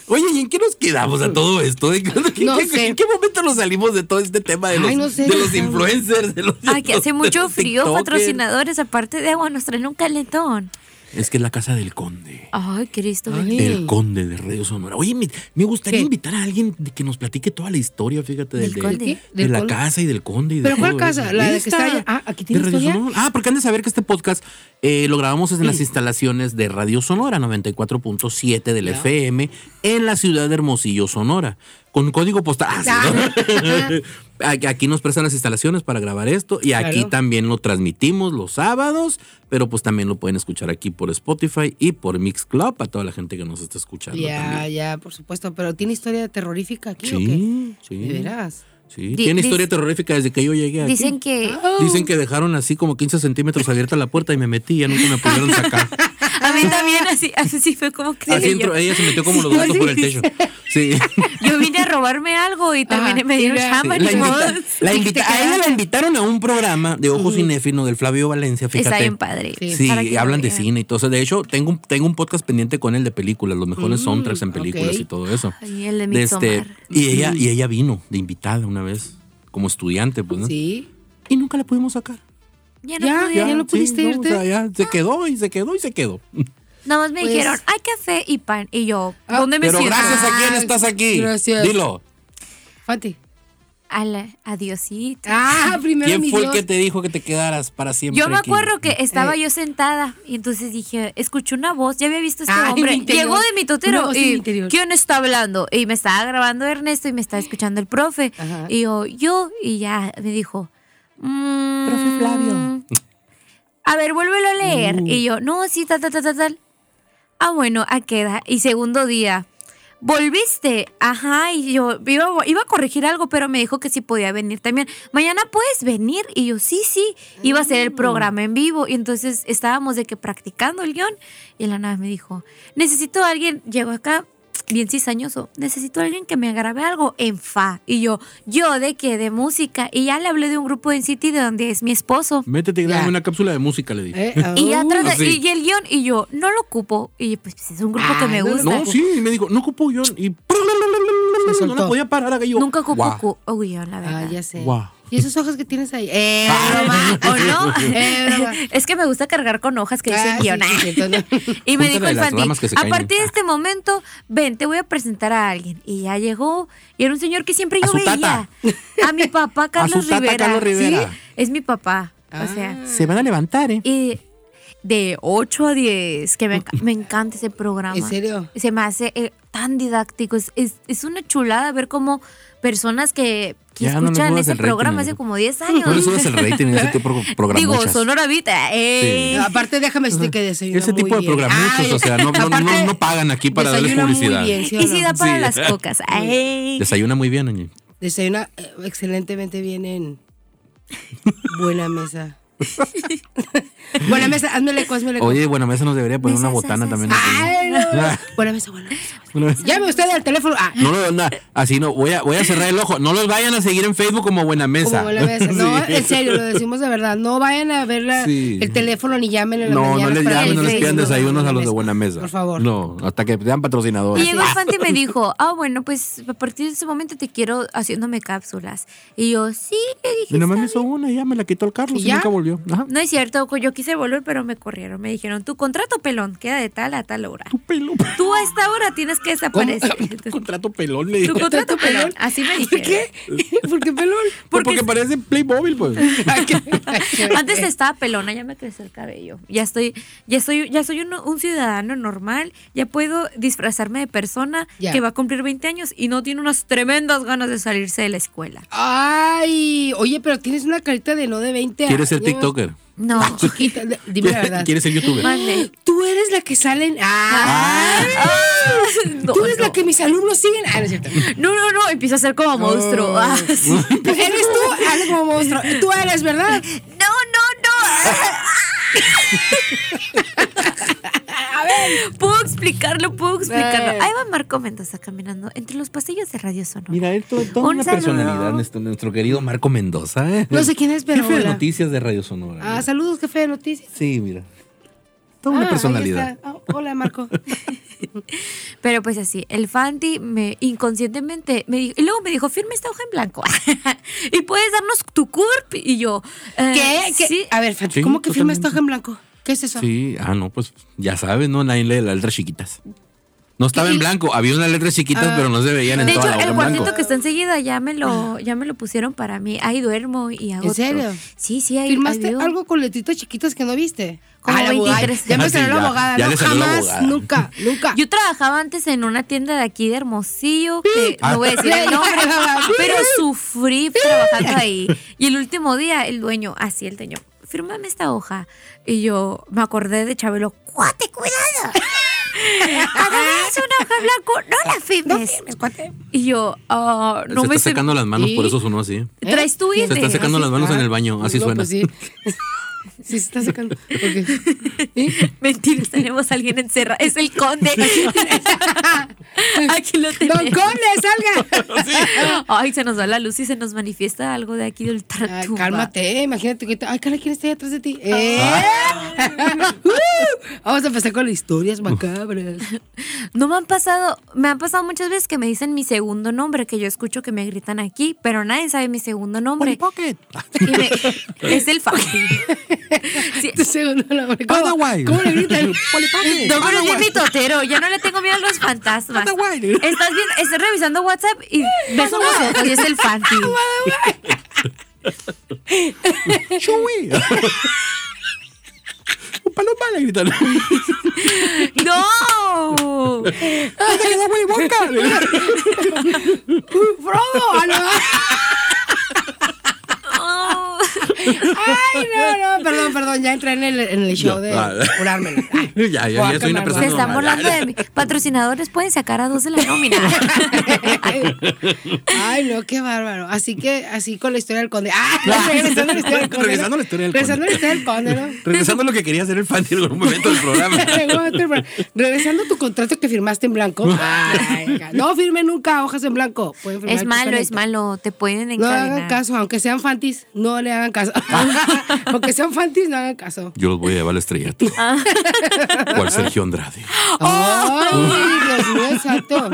Oye, ¿y en qué nos quedamos a todo esto? ¿En qué, No qué- sé. en qué momento nos salimos de todo este tema de los, Ay, no sé. de los influencers? De los, Ay, que hace mucho frío, tiktokers? patrocinadores, aparte de agua, nos traen un calentón. Es que es la casa del conde. Ay, Cristo Ay. El conde de Radio Sonora. Oye, me, me gustaría ¿Qué? invitar a alguien de que nos platique toda la historia, fíjate, del, ¿Del de, conde? de ¿Del la casa y del conde. Y de ¿Pero cuál todo casa? eso. ¿La de que está allá? Ah, ¿aquí de tiene Radio historia? Sonora. Ah, porque han de saber que este podcast eh, lo grabamos en las instalaciones de Radio Sonora 94.7 del FM en la ciudad de Hermosillo, Sonora. Con código postal. Ah, sí, ¿no? Aquí- nos prestan las instalaciones para grabar esto y aquí también lo transmitimos los sábados, pero pues también lo pueden escuchar aquí por Spotify y por Mixclub a toda la gente que nos está escuchando Ya, también. ya, por supuesto. Pero ¿tiene historia terrorífica aquí o qué? Sí, sí. ¿De veras? Sí, tiene historia terrorífica desde que yo llegué aquí. Dicen que Dicen que dejaron así como 15 centímetros abierta la puerta y me metí y ya nunca me pudieron sacar. a mí también así, así fue como que Así entró, ella se metió como los gatos por el techo. Sí. yo vine a robarme algo y también Ajá, me dieron chamba. La, invita- la invita- a ella la invitaron a un programa de Ojos Cinéfilo del Flavio Valencia, fíjate. Está bien padre. Sí. Sí, hablan de cine y todo eso. De hecho, tengo un, tengo un podcast pendiente con él de películas, los mejores soundtracks en películas y todo eso. Ay, el de De este, y ella y ella vino de invitada una vez como estudiante, pues, ¿no? Sí. Y nunca la pudimos sacar. Ya no Ya, ya no Sí, pudiste no, irte. o sea, ya se quedó y se quedó y se quedó. Nada más me Pues- dijeron, hay café y pan. Y yo, Ah, ¿dónde me Pero siento? gracias a quién Ah, estás aquí. gracias. Dilo. Fati. A la- Adiosito. Ah, primero ¿Quién mi fue el que te dijo que te quedaras para siempre? Yo me aquí? acuerdo que estaba Eh. yo sentada y entonces dije, escuché una voz, ya había visto a este hombre. Llegó de mi totero y. ¿quién está hablando? Y me estaba grabando Ernesto y me estaba escuchando el profe. Ajá. Y yo, yo, y ya me dijo, mm, Profe Flavio. A ver, vuélvelo a leer. Uh. Y yo, no, sí, tal, tal, tal, tal, tal. Ah, bueno, a queda. Y segundo día, ¿volviste? Ajá, y yo iba, iba a corregir algo, pero me dijo que sí podía venir también. Mañana puedes venir. Y yo, sí, sí. Iba a hacer Mm. el programa en vivo. Y entonces estábamos de que practicando el guion. Y la nada me dijo, necesito a alguien. Llegó acá bien cizañoso, necesito a alguien que me grabe algo en fa. Y yo, ¿yo de qué? De música. Y ya le hablé de un grupo en City de donde es mi esposo. Métete y dame una cápsula de música, le dije. Eh, Y ya uh, trata- así. y, y el guion, y yo, no lo ocupo. Y pues es un grupo que Ah, me gusta. No, sí, y me dijo, no ocupo guion. Y no la podía parar acá. yo, Nunca ocupo oh, guion, la verdad. Ah, ya sé. Guau. ¿Y esos ojos que tienes ahí? Eh, Ah. broma. ¿O no? Eh, broma. es que me gusta cargar con hojas que dicen Ah, sí, Y me dijo el a caen. partir de este momento, ven, te voy a presentar a alguien. Y ya llegó, y era un señor que siempre A yo su veía. tata. A mi papá, Carlos tata, Rivera. Carlos Rivera. ¿Sí? Es mi papá. Ah. O sea, Se van a levantar, ¿eh? y de 8 a 10, que me, me encanta ese programa. ¿En serio? Se me hace eh, tan didáctico. Es, es, es una chulada ver cómo personas que, que Ya, no escuchan subas ese rating, programa hace como 10 años. No le subas el rating en ese tipo de programas. Digo, Sonora Vita. Eh. Aparte, déjame decirte que desayuna Ese muy tipo de bien. programuchos, Ay, o sea, no, no, no, no pagan aquí para darles desayuna muy publicidad. bien, ¿sí Y no? si da para Sí. las cocas. Ay. Desayuna muy bien, Oñi. Desayuna eh, excelentemente bien en Buena Mesa. buena Mesa, hazme el eco, hazme el eco. Oye, bueno, a veces nos debería poner una Mesa, botana también. no. Buena Mesa, buena Mesa. Llame usted al teléfono. Ah, No, no, no, así no, voy a, voy a cerrar el ojo. No los vayan a seguir en Facebook como Buena Mesa. como Buena Mesa. No, Sí. en serio, lo decimos de verdad. No vayan a ver la- Sí. el teléfono ni llamen en la No, no les llamen, no les pidan desayunos a los de Mesa. Buena Mesa. Por favor. No, hasta que sean Y patrocinadores. llegó el Fanti y me dijo, ah, bueno, pues a partir de ese momento te quiero haciéndome cápsulas. Y yo, sí, le dije. Mi mamá me "Está hizo una y ya me la quitó el Carlos ¿Y y, nunca volvió. Ajá. No es cierto, yo quise volver, pero me corrieron. Me dijeron, tu contrato pelón queda de tal a tal hora. Tu pelo. Tú a esta hora tienes que desaparecer. Contrato pelón, le Tu dijo. contrato pelón. Así me ¿Por dijeron. qué? ¿Por qué pelón? Porque, parece Playmobil, pues. Antes estaba pelona, ya me creció el cabello. Ya estoy, ya soy, ya soy un, un ciudadano normal. Ya puedo disfrazarme de persona Ya. que va a cumplir 20 años y no tiene unas tremendas ganas de salirse de la escuela. Ay, oye, pero tienes una carita de no de 20 años. ¿Quieres ser TikToker? No. Chiquita, de- dime la verdad. ¿Quieres ser youtuber? Mande. Tú eres la que salen. ¡Ah! No, Tú eres no. la que mis alumnos siguen. Ah, no es cierto. No, no, no, empieza a ser como monstruo. Ah, sí. Eres tú, eres como monstruo. Tú eres, ¿verdad? No, no, no. Ver, puedo explicarlo, puedo explicarlo. Ahí va Marco Mendoza caminando entre los pasillos de Radio Sonora. Mira, él to- toda Un una saludo. personalidad, nuestro, nuestro querido Marco Mendoza. ¿eh? No sé quién es, pero Jefe de noticias de Radio Sonora. Ah, saludos, jefe de noticias. Sí, mira. Toda Ah, una ahí personalidad. está. Ah, hola, Marco. Pero pues así, el Fanti me inconscientemente me dijo, y luego me dijo, firme esta hoja en blanco. y puedes darnos tu CURP. Y yo, eh, ¿Qué? ¿Qué? Sí. A ver, Fati, Sí, ¿cómo que firma esta hoja en blanco? ¿Qué es eso? Sí, ah, no, pues ya sabes, ¿no? Nadie lee las letras chiquitas. No estaba en blanco, había unas letras chiquitas, Ah. pero no se veían en De toda hecho, la el cuartito que está enseguida ya me lo, ya me lo pusieron para mí. Ahí duermo y hago ¿En serio? Sí, sí, ahí ¿Firmaste ahí algo con letritas chiquitas que no viste? Como Ah, la abogada. 23. Ya me Ah, salió sí, la abogada. Ya no, le salió la jamás, abogada. nunca, nunca. Yo trabajaba antes en una tienda de aquí de Hermosillo, que Ah. no voy a decir el nombre, pero sufrí trabajando ahí. Y el último día, el dueño, así el dueño, fírmame esta hoja. Y yo me acordé de Chabelo, ¡cuate, cuidado! Veas una hoja en blanco, no la firmes. Y yo, ah, no se me está secando las manos, ¿Y? por eso sonó así. ¿Traes tu Se está secando ¿Ah, las manos en el baño, así no, suena. pues sí. Sí, se está sacando. Ok. ¿Y? Mentiras, tenemos a alguien encerrado. Es el conde. Aquí lo ¡Don tenemos. Conde, salga! Ay, se nos va la luz y se nos manifiesta algo de aquí del Taratuba. cálmate, imagínate que. Ay, cara, ¿quién está ahí atrás de ti? ¿Eh? Ah. Uh, vamos a empezar con las historias macabras. No me han pasado, me han pasado muchas veces que me dicen mi segundo nombre, que yo escucho que me gritan aquí, pero nadie sabe mi segundo nombre. Pocket. Me- es el Fanti. Sí. Tu segundo nombre. ¿Cómo, Otherwise. ¿Cómo le gritan? No, pero es bien mitotero, ya no le tengo miedo a los fantasmas. Otherwise. Estás bien, estoy revisando WhatsApp y ves unos ojos y es el Fanti. Chuy. Un paloma le gritan. ¡No! ¡Se quedó Willy Wonka! ¡Frodo! ¡Ay, no, no, perdón, perdón, ya entré en el, en el show de Ah. curármela. Ya, ya, ya soy una persona Se están burlando de mí. Patrocinadores pueden sacar a dos de la nómina. Ay, no, qué bárbaro. Así que, así con la historia del conde. Ah, regresando a la historia del conde. Regresando a la historia del Regresando a la conde. historia del conde, ¿no? Regresando a lo que quería hacer el fan en algún momento del programa. Regresando a tu contrato que firmaste en blanco. Ay, no firme nunca hojas en blanco. Pueden firmar Es malo, es malo. Te pueden No hagan encadenar. caso, aunque sean fantis, no le hagan caso. aunque sean fantis, no hagan caso. Yo los voy a llevar al estrellato. ¿Cuál Sergio Andrade? Ay, Dios mío, santo.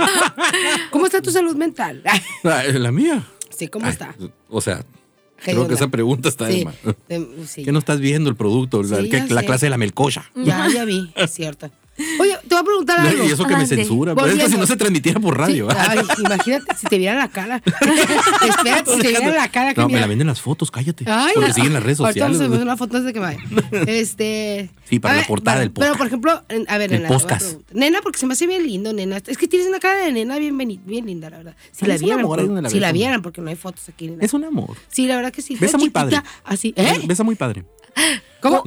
¿Cómo está tu salud mental? Ah, La mía. Sí, ¿cómo Ay, está? O sea, ¿Qué creo onda? que esa pregunta está de Sí, más. de- sí. ¿Qué no estás viendo el producto? La- que- la clase de la melcocha. Ya, ya vi, es cierto. Oye, te voy a preguntar algo. Y eso que me Ande. censura. Pero es que si no se transmitiera por radio. Sí, ay, imagínate si te vieran la cara. Espérate, si te vieran la cara. que No, me la venden las fotos, cállate. Ay, porque no. siguen las redes Ahorita sociales. vamos a ver güey. una foto antes de que vaya. Este. Sí, para a la ver, portada del Pero, podcast. por ejemplo, a ver, El nena. te voy a podcast. preguntar. Nena, porque se me hace bien lindo, nena. Es que tienes una cara de nena bien, bien linda, la verdad. Si Ay, la vieran, amor, por- la si la vieran, porque no hay fotos aquí, nena. Es un amor. Sí, la verdad que sí. Besa muy padre. Así. ¿Eh? Besa muy padre. ¿Cómo?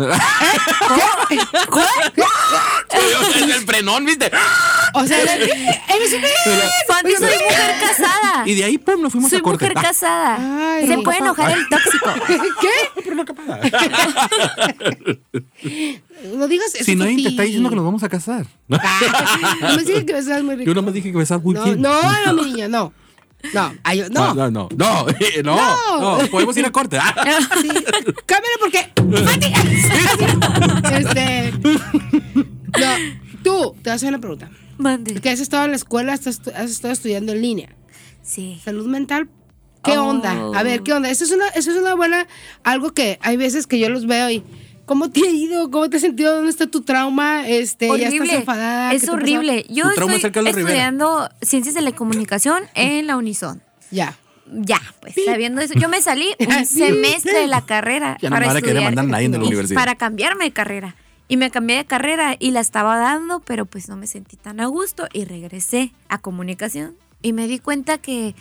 el frenón, ¿viste? O sea, eres un. Fanti, soy mujer casada. Y de ahí, pum, nos fuimos Soy a corte. mujer casada. Ay, Se no. puede enojar el tóxico. ¿Qué? No digas eso. Si no, te está diciendo que nos vamos a casar. Ah, no me digas que besas muy rico. Yo nomás dije que besas muy No, bien. no, no, mi niña, no. No, ay, yo- no. no, no, no, no, no, no, podemos ir a corte. Ah. Sí. Cámbialo porque. Fati. Este. No, tú, te voy a hacer una pregunta. Mande. Que has estado en la escuela, has, has estado estudiando en línea. Sí. Salud mental. ¿Qué Oh. onda? A ver, ¿qué onda? Eso es una, eso es una buena, algo que hay veces que yo los veo y ¿cómo te ha ido? ¿Cómo te has sentido? ¿Dónde está tu trauma? Este, ya estás enfadada. ¿Qué Es horrible. Yo estoy Rivera. estudiando ciencias de la comunicación en la Unison. Ya. Ya, pues sabiendo eso, yo me salí un semestre de la carrera Ya no para me estudiar mandar nadie de la y universidad. para cambiarme de carrera. Y me cambié de carrera y la estaba dando, pero pues no me sentí tan a gusto y regresé a comunicación y me di cuenta que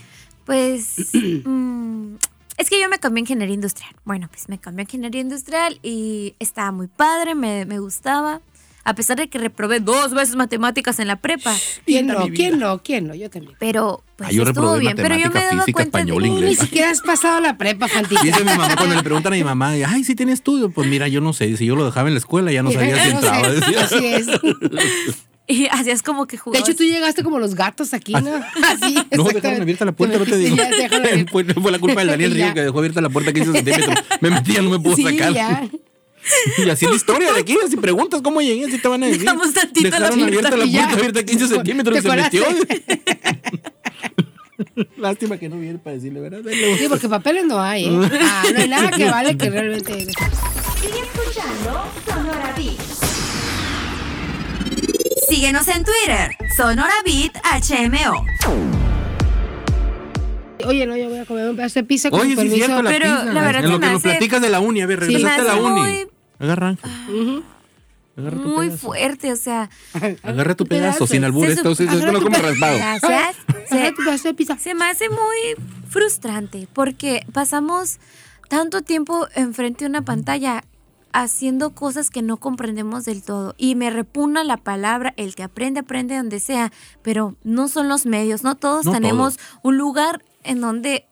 pues mm, es que yo me cambié a ingeniería industrial. Bueno, pues me cambié a ingeniería industrial y estaba muy padre, me, me gustaba. A pesar de que reprobé dos veces matemáticas en la prepa. ¿Quién no? ¿Quién no? ¿Quién no? Yo también. Pero pues Ah, yo estuvo bien. Pero yo me daba física, cuenta de- español, ni inglés. siquiera has pasado la prepa, Fantita. Dice mi mamá cuando le preguntan a mi mamá, ay, si tiene estudio. Pues mira, yo no sé. Si yo lo dejaba en la escuela, ya no sabía si No entraba. Así es. Y hacías como que De jugabas. hecho, tú llegaste como los gatos aquí, ¿no? Así. No, dejaron abierta la puerta, no te digo. Fue, fue la culpa del Daniel. Río que dejó abierta la puerta 15 centímetros. Me metí, ya no me pudo Sí, sacar. ya. Y así la historia de aquí, si preguntas cómo llegué, así te van a decir. Dejamos tantito la Dejaron puerta abierta la puerta abierta 15 centímetros y ¿Te se metió. Lástima que no viene para decirle, ¿verdad? Sí, porque papeles no hay, ¿eh? Ah, no hay nada que vale que realmente. Sigue escuchando Sonora Beat. Síguenos en Twitter, Sonora Beat HMO. Oye, no, yo voy a comer un pedazo de pizza con Oye, sí es permiso. cierto, la Pero pizza. la verdad en lo que nos platicas de la uni, a ver, regresaste a la uni. muy- Agarra. Agarra tu Muy pedazo. fuerte, o sea. Agarra tu pedazo, pedazo. sin albur. Se Esto es esto no como raspado. Gracias. Agarra Se, tu pedazo de pizza. se me hace muy frustrante porque pasamos tanto tiempo enfrente de una pantalla haciendo cosas que no comprendemos del todo. Y me repugna la palabra, el que aprende, aprende donde sea, pero no son los medios, no todos No tenemos un lugar en donde...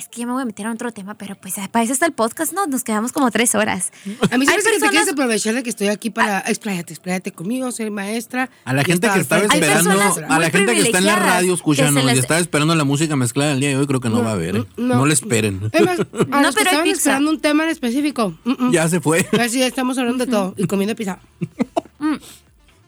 Es que ya me voy a meter a otro tema, pero pues para eso está el podcast, ¿no? Nos quedamos como tres horas. A mí se me que te quieres aprovechar de que estoy aquí para. Expláyate, expláyate conmigo, soy maestra. A la gente que estaba esperando, a la gente que está en la radio que escuchándonos se les- y estaba esperando la música mezclada el día de hoy, creo que no, No, va a haber. ¿eh? no. No, le esperen. Es más, a No, los que pero hay estaban pizza. esperando un tema en específico. mm, mm. Ya se fue. Así ya estamos hablando de todo y comiendo pizza.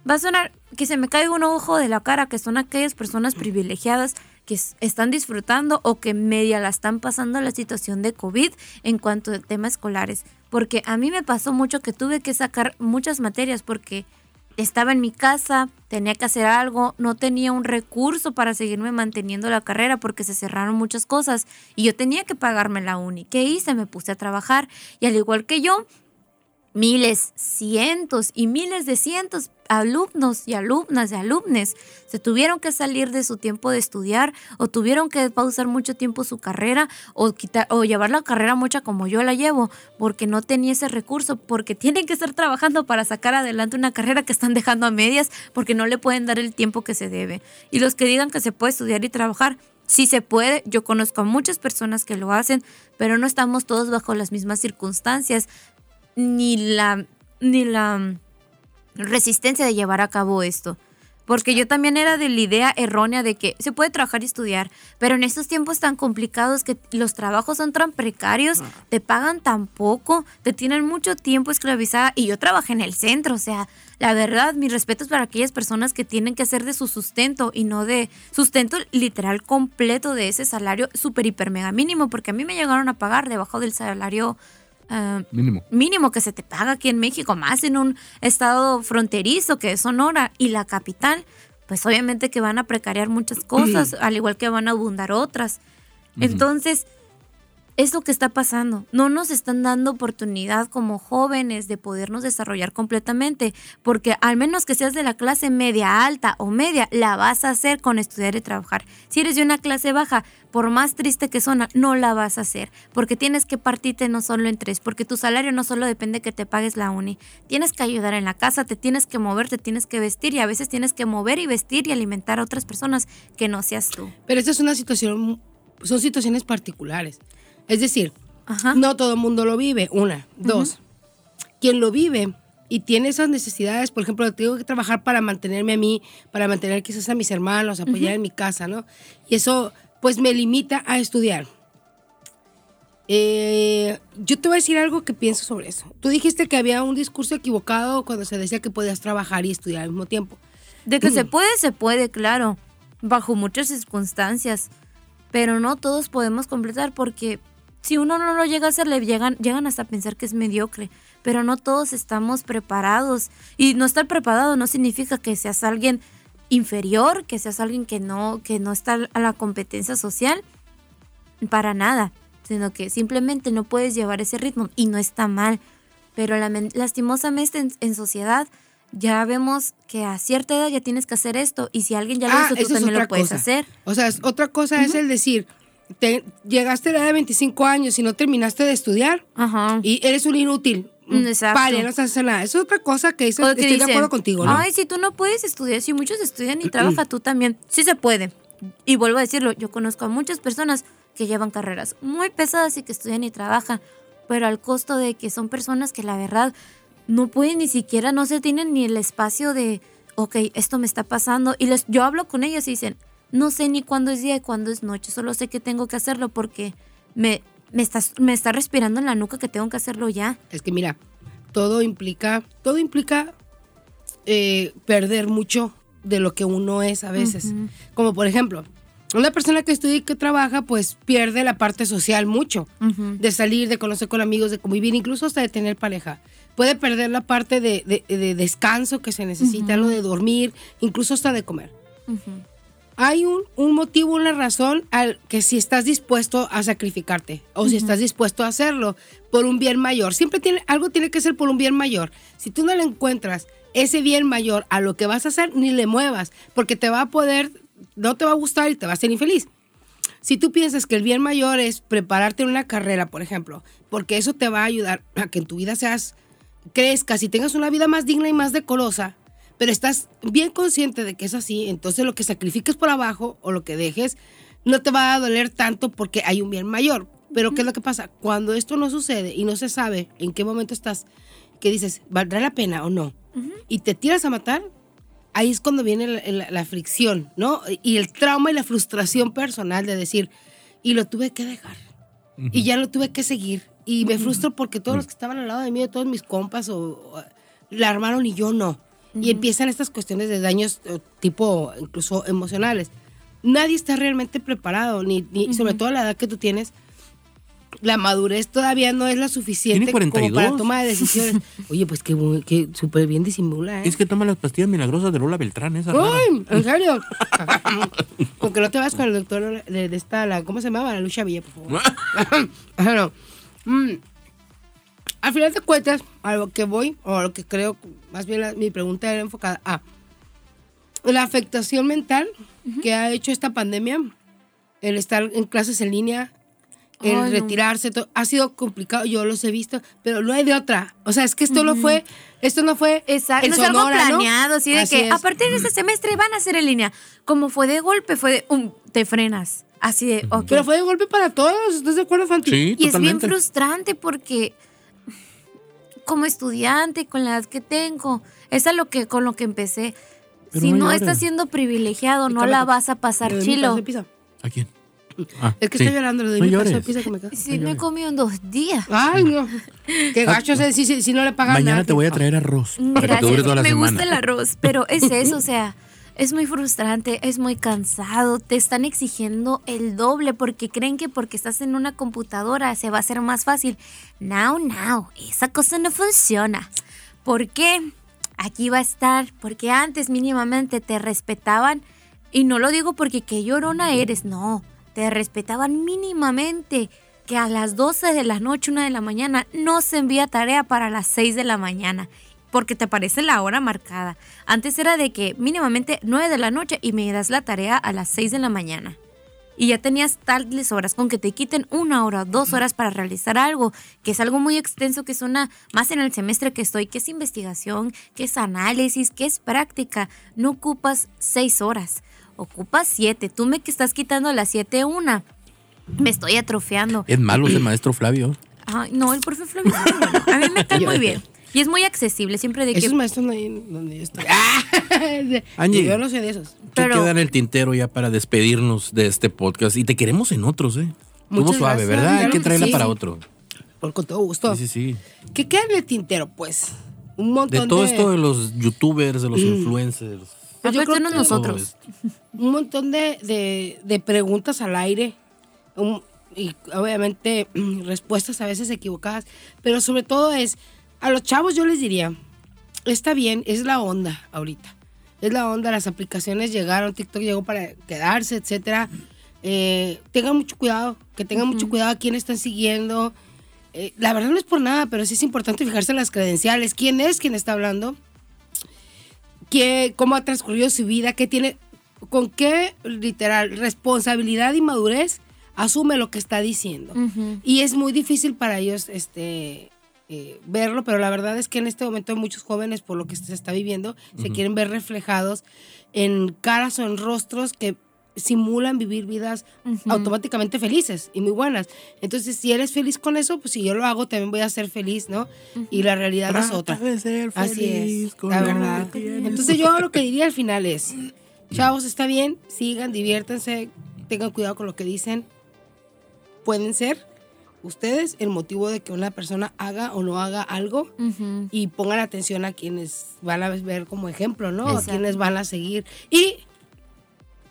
Va a sonar que se me caiga un ojo de la cara, que son aquellas personas privilegiadas que están disfrutando o que media la están pasando la situación de COVID en cuanto a temas escolares. Porque a mí me pasó mucho que tuve que sacar muchas materias porque estaba en mi casa, tenía que hacer algo, no tenía un recurso para seguirme manteniendo la carrera porque se cerraron muchas cosas y yo tenía que pagarme la uni. ¿Qué hice? Me puse a trabajar y al igual que yo, miles, cientos y miles de cientos alumnos y alumnas y alumnes se tuvieron que salir de su tiempo de estudiar o tuvieron que pausar mucho tiempo su carrera o quitar o llevar la carrera mucha como yo la llevo porque no tenía ese recurso porque tienen que estar trabajando para sacar adelante una carrera que están dejando a medias porque no le pueden dar el tiempo que se debe. Y los que digan que se puede estudiar y trabajar Sí se puede, yo conozco a muchas personas que lo hacen, pero no estamos todos bajo las mismas circunstancias ni la, ni la resistencia de llevar a cabo esto. Porque yo también era de la idea errónea de que se puede trabajar y estudiar, pero en estos tiempos tan complicados que los trabajos son tan precarios, te pagan tan poco, te tienen mucho tiempo esclavizada y yo trabajé en el centro, o sea, la verdad, mis respetos para aquellas personas que tienen que hacer de su sustento y no de sustento literal completo de ese salario súper, hiper, mega mínimo, porque a mí me llegaron a pagar debajo del salario ah, Mínimo. mínimo que se te paga aquí en México, más en un estado fronterizo que es Sonora y la capital, pues obviamente que van a precariar muchas cosas, al igual que van a abundar otras. Entonces, es lo que está pasando. No nos están dando oportunidad como jóvenes de podernos desarrollar completamente, porque al menos que seas de la clase media alta o media, la vas a hacer con estudiar y trabajar. Si eres de una clase baja, por más triste que suena, no la vas a hacer, porque tienes que partirte no solo en tres, porque tu salario no solo depende que te pagues la uni, tienes que ayudar en la casa, te tienes que mover, te tienes que vestir y a veces tienes que mover y vestir y alimentar a otras personas que no seas tú. Pero esta es una situación, son situaciones particulares. Es decir, Ajá. no todo el mundo lo vive, una. Dos, quien lo vive y tiene esas necesidades, por ejemplo, tengo que trabajar para mantenerme a mí, para mantener quizás a mis hermanos, apoyar en mi casa, ¿no? Y eso pues me limita a estudiar. Eh, yo te voy a decir algo que pienso sobre eso. Tú dijiste que había un discurso equivocado cuando se decía que podías trabajar y estudiar al mismo tiempo. De que se puede, se puede, claro, bajo muchas circunstancias, pero no todos podemos completar porque si uno no lo llega a hacer, le llegan, llegan hasta a pensar que es mediocre, pero no todos estamos preparados. Y no estar preparado no significa que seas alguien inferior, que seas alguien que no, que no está a la competencia social, para nada, sino que simplemente no puedes llevar ese ritmo y no está mal. Pero lastimosamente en, en sociedad ya vemos que a cierta edad ya tienes que hacer esto y si alguien ya lo Ah, hizo, tú también lo puedes cosa. hacer. O sea, otra cosa es el decir, te- llegaste a la edad de 25 años y no terminaste de estudiar Ajá. y eres un inútil. Mm, exacto. Paria, no estás haciendo nada. Eso es otra cosa que que estoy de dicen, acuerdo contigo, ¿no? Ay, si tú no puedes estudiar, si muchos estudian y trabajan, tú también. Sí se puede. Y vuelvo a decirlo, yo conozco a muchas personas que llevan carreras muy pesadas y que estudian y trabajan, pero al costo de que son personas que la verdad no pueden ni siquiera, no se tienen ni el espacio de, ok, esto me está pasando. Y les, yo hablo con ellos y dicen, no sé ni cuándo es día y cuándo es noche, solo sé que tengo que hacerlo porque me, me, está, me está respirando en la nuca que tengo que hacerlo ya. Es que mira, todo implica, todo implica eh, perder mucho de lo que uno es a veces. Como por ejemplo, una persona que estudia y que trabaja, pues pierde la parte social mucho. De salir, de conocer con amigos, de convivir, incluso hasta de tener pareja. Puede perder la parte de, de- de descanso que se necesita, lo de dormir, incluso hasta de comer. Hay un, un motivo, una razón al que si estás dispuesto a sacrificarte o si estás dispuesto a hacerlo por un bien mayor. Siempre tiene, algo tiene que ser por un bien mayor. Si tú no le encuentras ese bien mayor a lo que vas a hacer, ni le muevas, porque te va a poder, no te va a gustar y te va a hacer infeliz. Si tú piensas que el bien mayor es prepararte en una carrera, por ejemplo, porque eso te va a ayudar a que en tu vida seas, crezcas y tengas una vida más digna y más decorosa, pero estás bien consciente de que es así, entonces lo que sacrifiques por abajo o lo que dejes no te va a doler tanto porque hay un bien mayor. Pero ¿qué es lo que pasa? Cuando esto no sucede y no se sabe en qué momento estás, que dices, ¿valdrá la pena o no? Y te tiras a matar, ahí es cuando viene la, la- la fricción, ¿no? Y el trauma y la frustración personal de decir, y lo tuve que dejar, y ya lo tuve que seguir, y me frustro porque todos los que estaban al lado de mí, de todos mis compas, o, o, la armaron y yo no. Y empiezan estas cuestiones de daños eh, tipo incluso emocionales. Nadie está realmente preparado, ni, ni sobre todo a la edad que tú tienes, la madurez todavía no es la suficiente Tiene como para 42. toma de decisiones. Oye, pues que, que súper bien disimula, ¿eh? Es que toma las pastillas milagrosas de Lola Beltrán, esa. ¡Ay! ¿En serio? Porque no te vas con el doctor de, de esta, la, ¿cómo se llamaba? La Lucha Villa, por favor. Ajá, no. Mm. al final de cuentas, a lo que voy, o a lo que creo, más bien la- mi pregunta era enfocada a la afectación mental que ha hecho esta pandemia, el estar en clases en línea, el Ay, no. retirarse, to- ha sido complicado, yo los he visto, pero no hay de otra. O sea, es que esto no fue, esto no fue Exacto, no es algo Sonora, ¿no? planeado, así de Así que es. a partir de este semestre van a ser en línea. Como fue de golpe, fue de, um, te frenas. Así de, ok. Pero fue de golpe para todos, ¿estás de acuerdo, Fanti? Sí, Y es bien totalmente. frustrante porque como estudiante, con la edad que tengo, es a lo que, con lo que empecé. Pero si no no, estás siendo privilegiado, no la vas a pasar chilo. ¿A quién? Ah, Es que sí. estoy llorando, le doy No mi de llores. pizza que me queda. Sí, no he comido en dos días. Ay, no. Qué gacho, eh, si, si, si no le pagan Mañana nada. te voy a traer arroz para que te Gracias, dure toda la me semana. gusta el arroz, pero es eso, o sea, es muy frustrante, es muy cansado, te están exigiendo el doble porque creen que porque estás en una computadora se va a hacer más fácil. No, no, esa cosa no funciona. ¿Por qué? Aquí va a estar, porque antes mínimamente te respetaban, y no lo digo porque qué llorona eres, no, te respetaban mínimamente que a las 12 de la noche, una de la mañana, no se envía tarea para las 6 de la mañana, porque te parece la hora marcada. Antes era de que mínimamente 9 de la noche y me das la tarea a las 6 de la mañana. Y ya tenías tales horas, con que te quiten una hora o dos horas para realizar algo, que es algo muy extenso, que es una, más en el semestre que estoy, que es investigación, que es análisis, que es práctica. No ocupas seis horas, ocupas siete. Tú me que estás quitando las siete una. Me estoy atrofiando. Es malo ese maestro Flavio. Ay, no, el profe Flavio es muy bueno. A mí me cae muy bien. Y es muy accesible, siempre de que... Esos maestros no hay donde yo estoy. Ah, Angie. Yo no sé de esos. ¿Qué Pero- queda en el tintero ya para despedirnos de este podcast? Y te queremos en otros, ¿eh? Estuvo suave, gracias. ¿verdad? Hay Claro que que traerla sí. para otro. Por con todo gusto. Sí, sí, sí. ¿Qué queda en el tintero, pues? Un montón De todo esto de los youtubers, de los influencers. Pues yo Aparte creo no que- nosotros. un montón de, de- de preguntas al aire un- y obviamente mm, respuestas a veces equivocadas, pero sobre todo es, a los chavos yo les diría, está bien, es la onda ahorita, es la onda, las aplicaciones llegaron, TikTok llegó para quedarse, etcétera. Eh, tengan mucho cuidado, que tengan mucho cuidado a quién están siguiendo. Eh, la verdad no es por nada, pero sí es importante fijarse en las credenciales, quién es quien está hablando qué, cómo ha transcurrido su vida, qué tiene, con qué literal responsabilidad y madurez asume lo que está diciendo. Y es muy difícil para ellos este, eh, verlo, pero la verdad es que en este momento muchos jóvenes, por lo que se está viviendo, se quieren ver reflejados en caras o en rostros que simulan vivir vidas automáticamente felices y muy buenas. Entonces, si eres feliz con eso, pues si yo lo hago, también voy a ser feliz, ¿no? Y la realidad es otra. de ser Así feliz es, con la lo verdad. Entonces yo lo que diría al final es, chavos, está bien, sigan, diviértanse, tengan cuidado con lo que dicen. Pueden ser ustedes el motivo de que una persona haga o no haga algo y pongan atención a quienes van a ver como ejemplo, ¿no? A quienes van a seguir. Y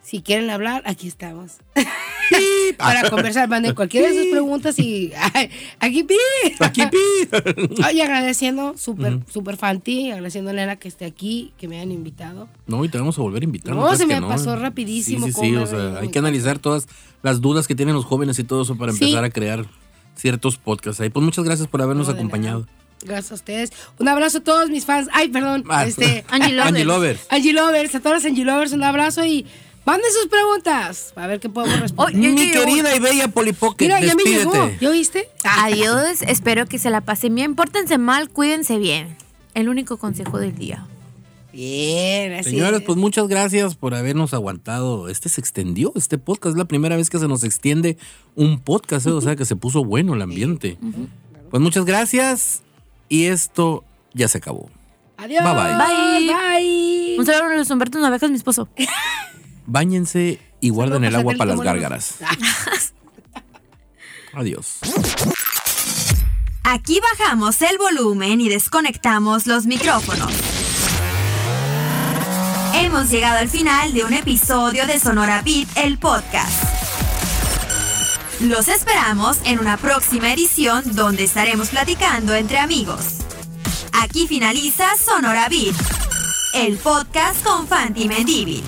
si quieren hablar, aquí estamos. Para conversar, manden cualquiera de sus preguntas y ay, aquí pi. Aquí, pi. Ay, agradeciendo, súper, súper fanti, agradeciendo a Elena que esté aquí, que me hayan invitado. No, y te vamos a volver a invitar. No, se me pasó rapidísimo, Sí, sí, sí. O sea, hay que analizar todas las dudas que tienen los jóvenes y todo eso para Sí. empezar a crear ciertos podcasts ahí. Pues muchas gracias por habernos No, acompañado. Gracias a ustedes. Un abrazo a todos mis fans. Ay, perdón. Ah, este, Angie Lovers. Angie Lovers. Angie Lovers, a todos los Angie Lovers, un abrazo y manden sus preguntas. A ver qué podemos responder. Mi querida y bella Polipocket, Mira, ya me llegó. despídete. ¿Ya oíste? Adiós, espero que se la pasen bien. Pórtense mal, cuídense bien. El único consejo del día. Bien, así Señores, es. pues muchas gracias por habernos aguantado. Este se extendió, este podcast. Es la primera vez que se nos extiende un podcast, ¿eh? o sea que se puso bueno el ambiente. Pues muchas gracias y esto ya se acabó. Adiós. Bye, bye. Bye. Bye. Un saludo a los Humberto Navejas, mi esposo. Báñense y guarden el agua para las gárgaras. Adiós. Aquí bajamos el volumen y desconectamos los micrófonos. Hemos llegado al final de un episodio de Sonora Beat, el podcast. Los esperamos en una próxima edición donde estaremos platicando entre amigos. Aquí finaliza Sonora Beat, el podcast con Fanti Mendivil.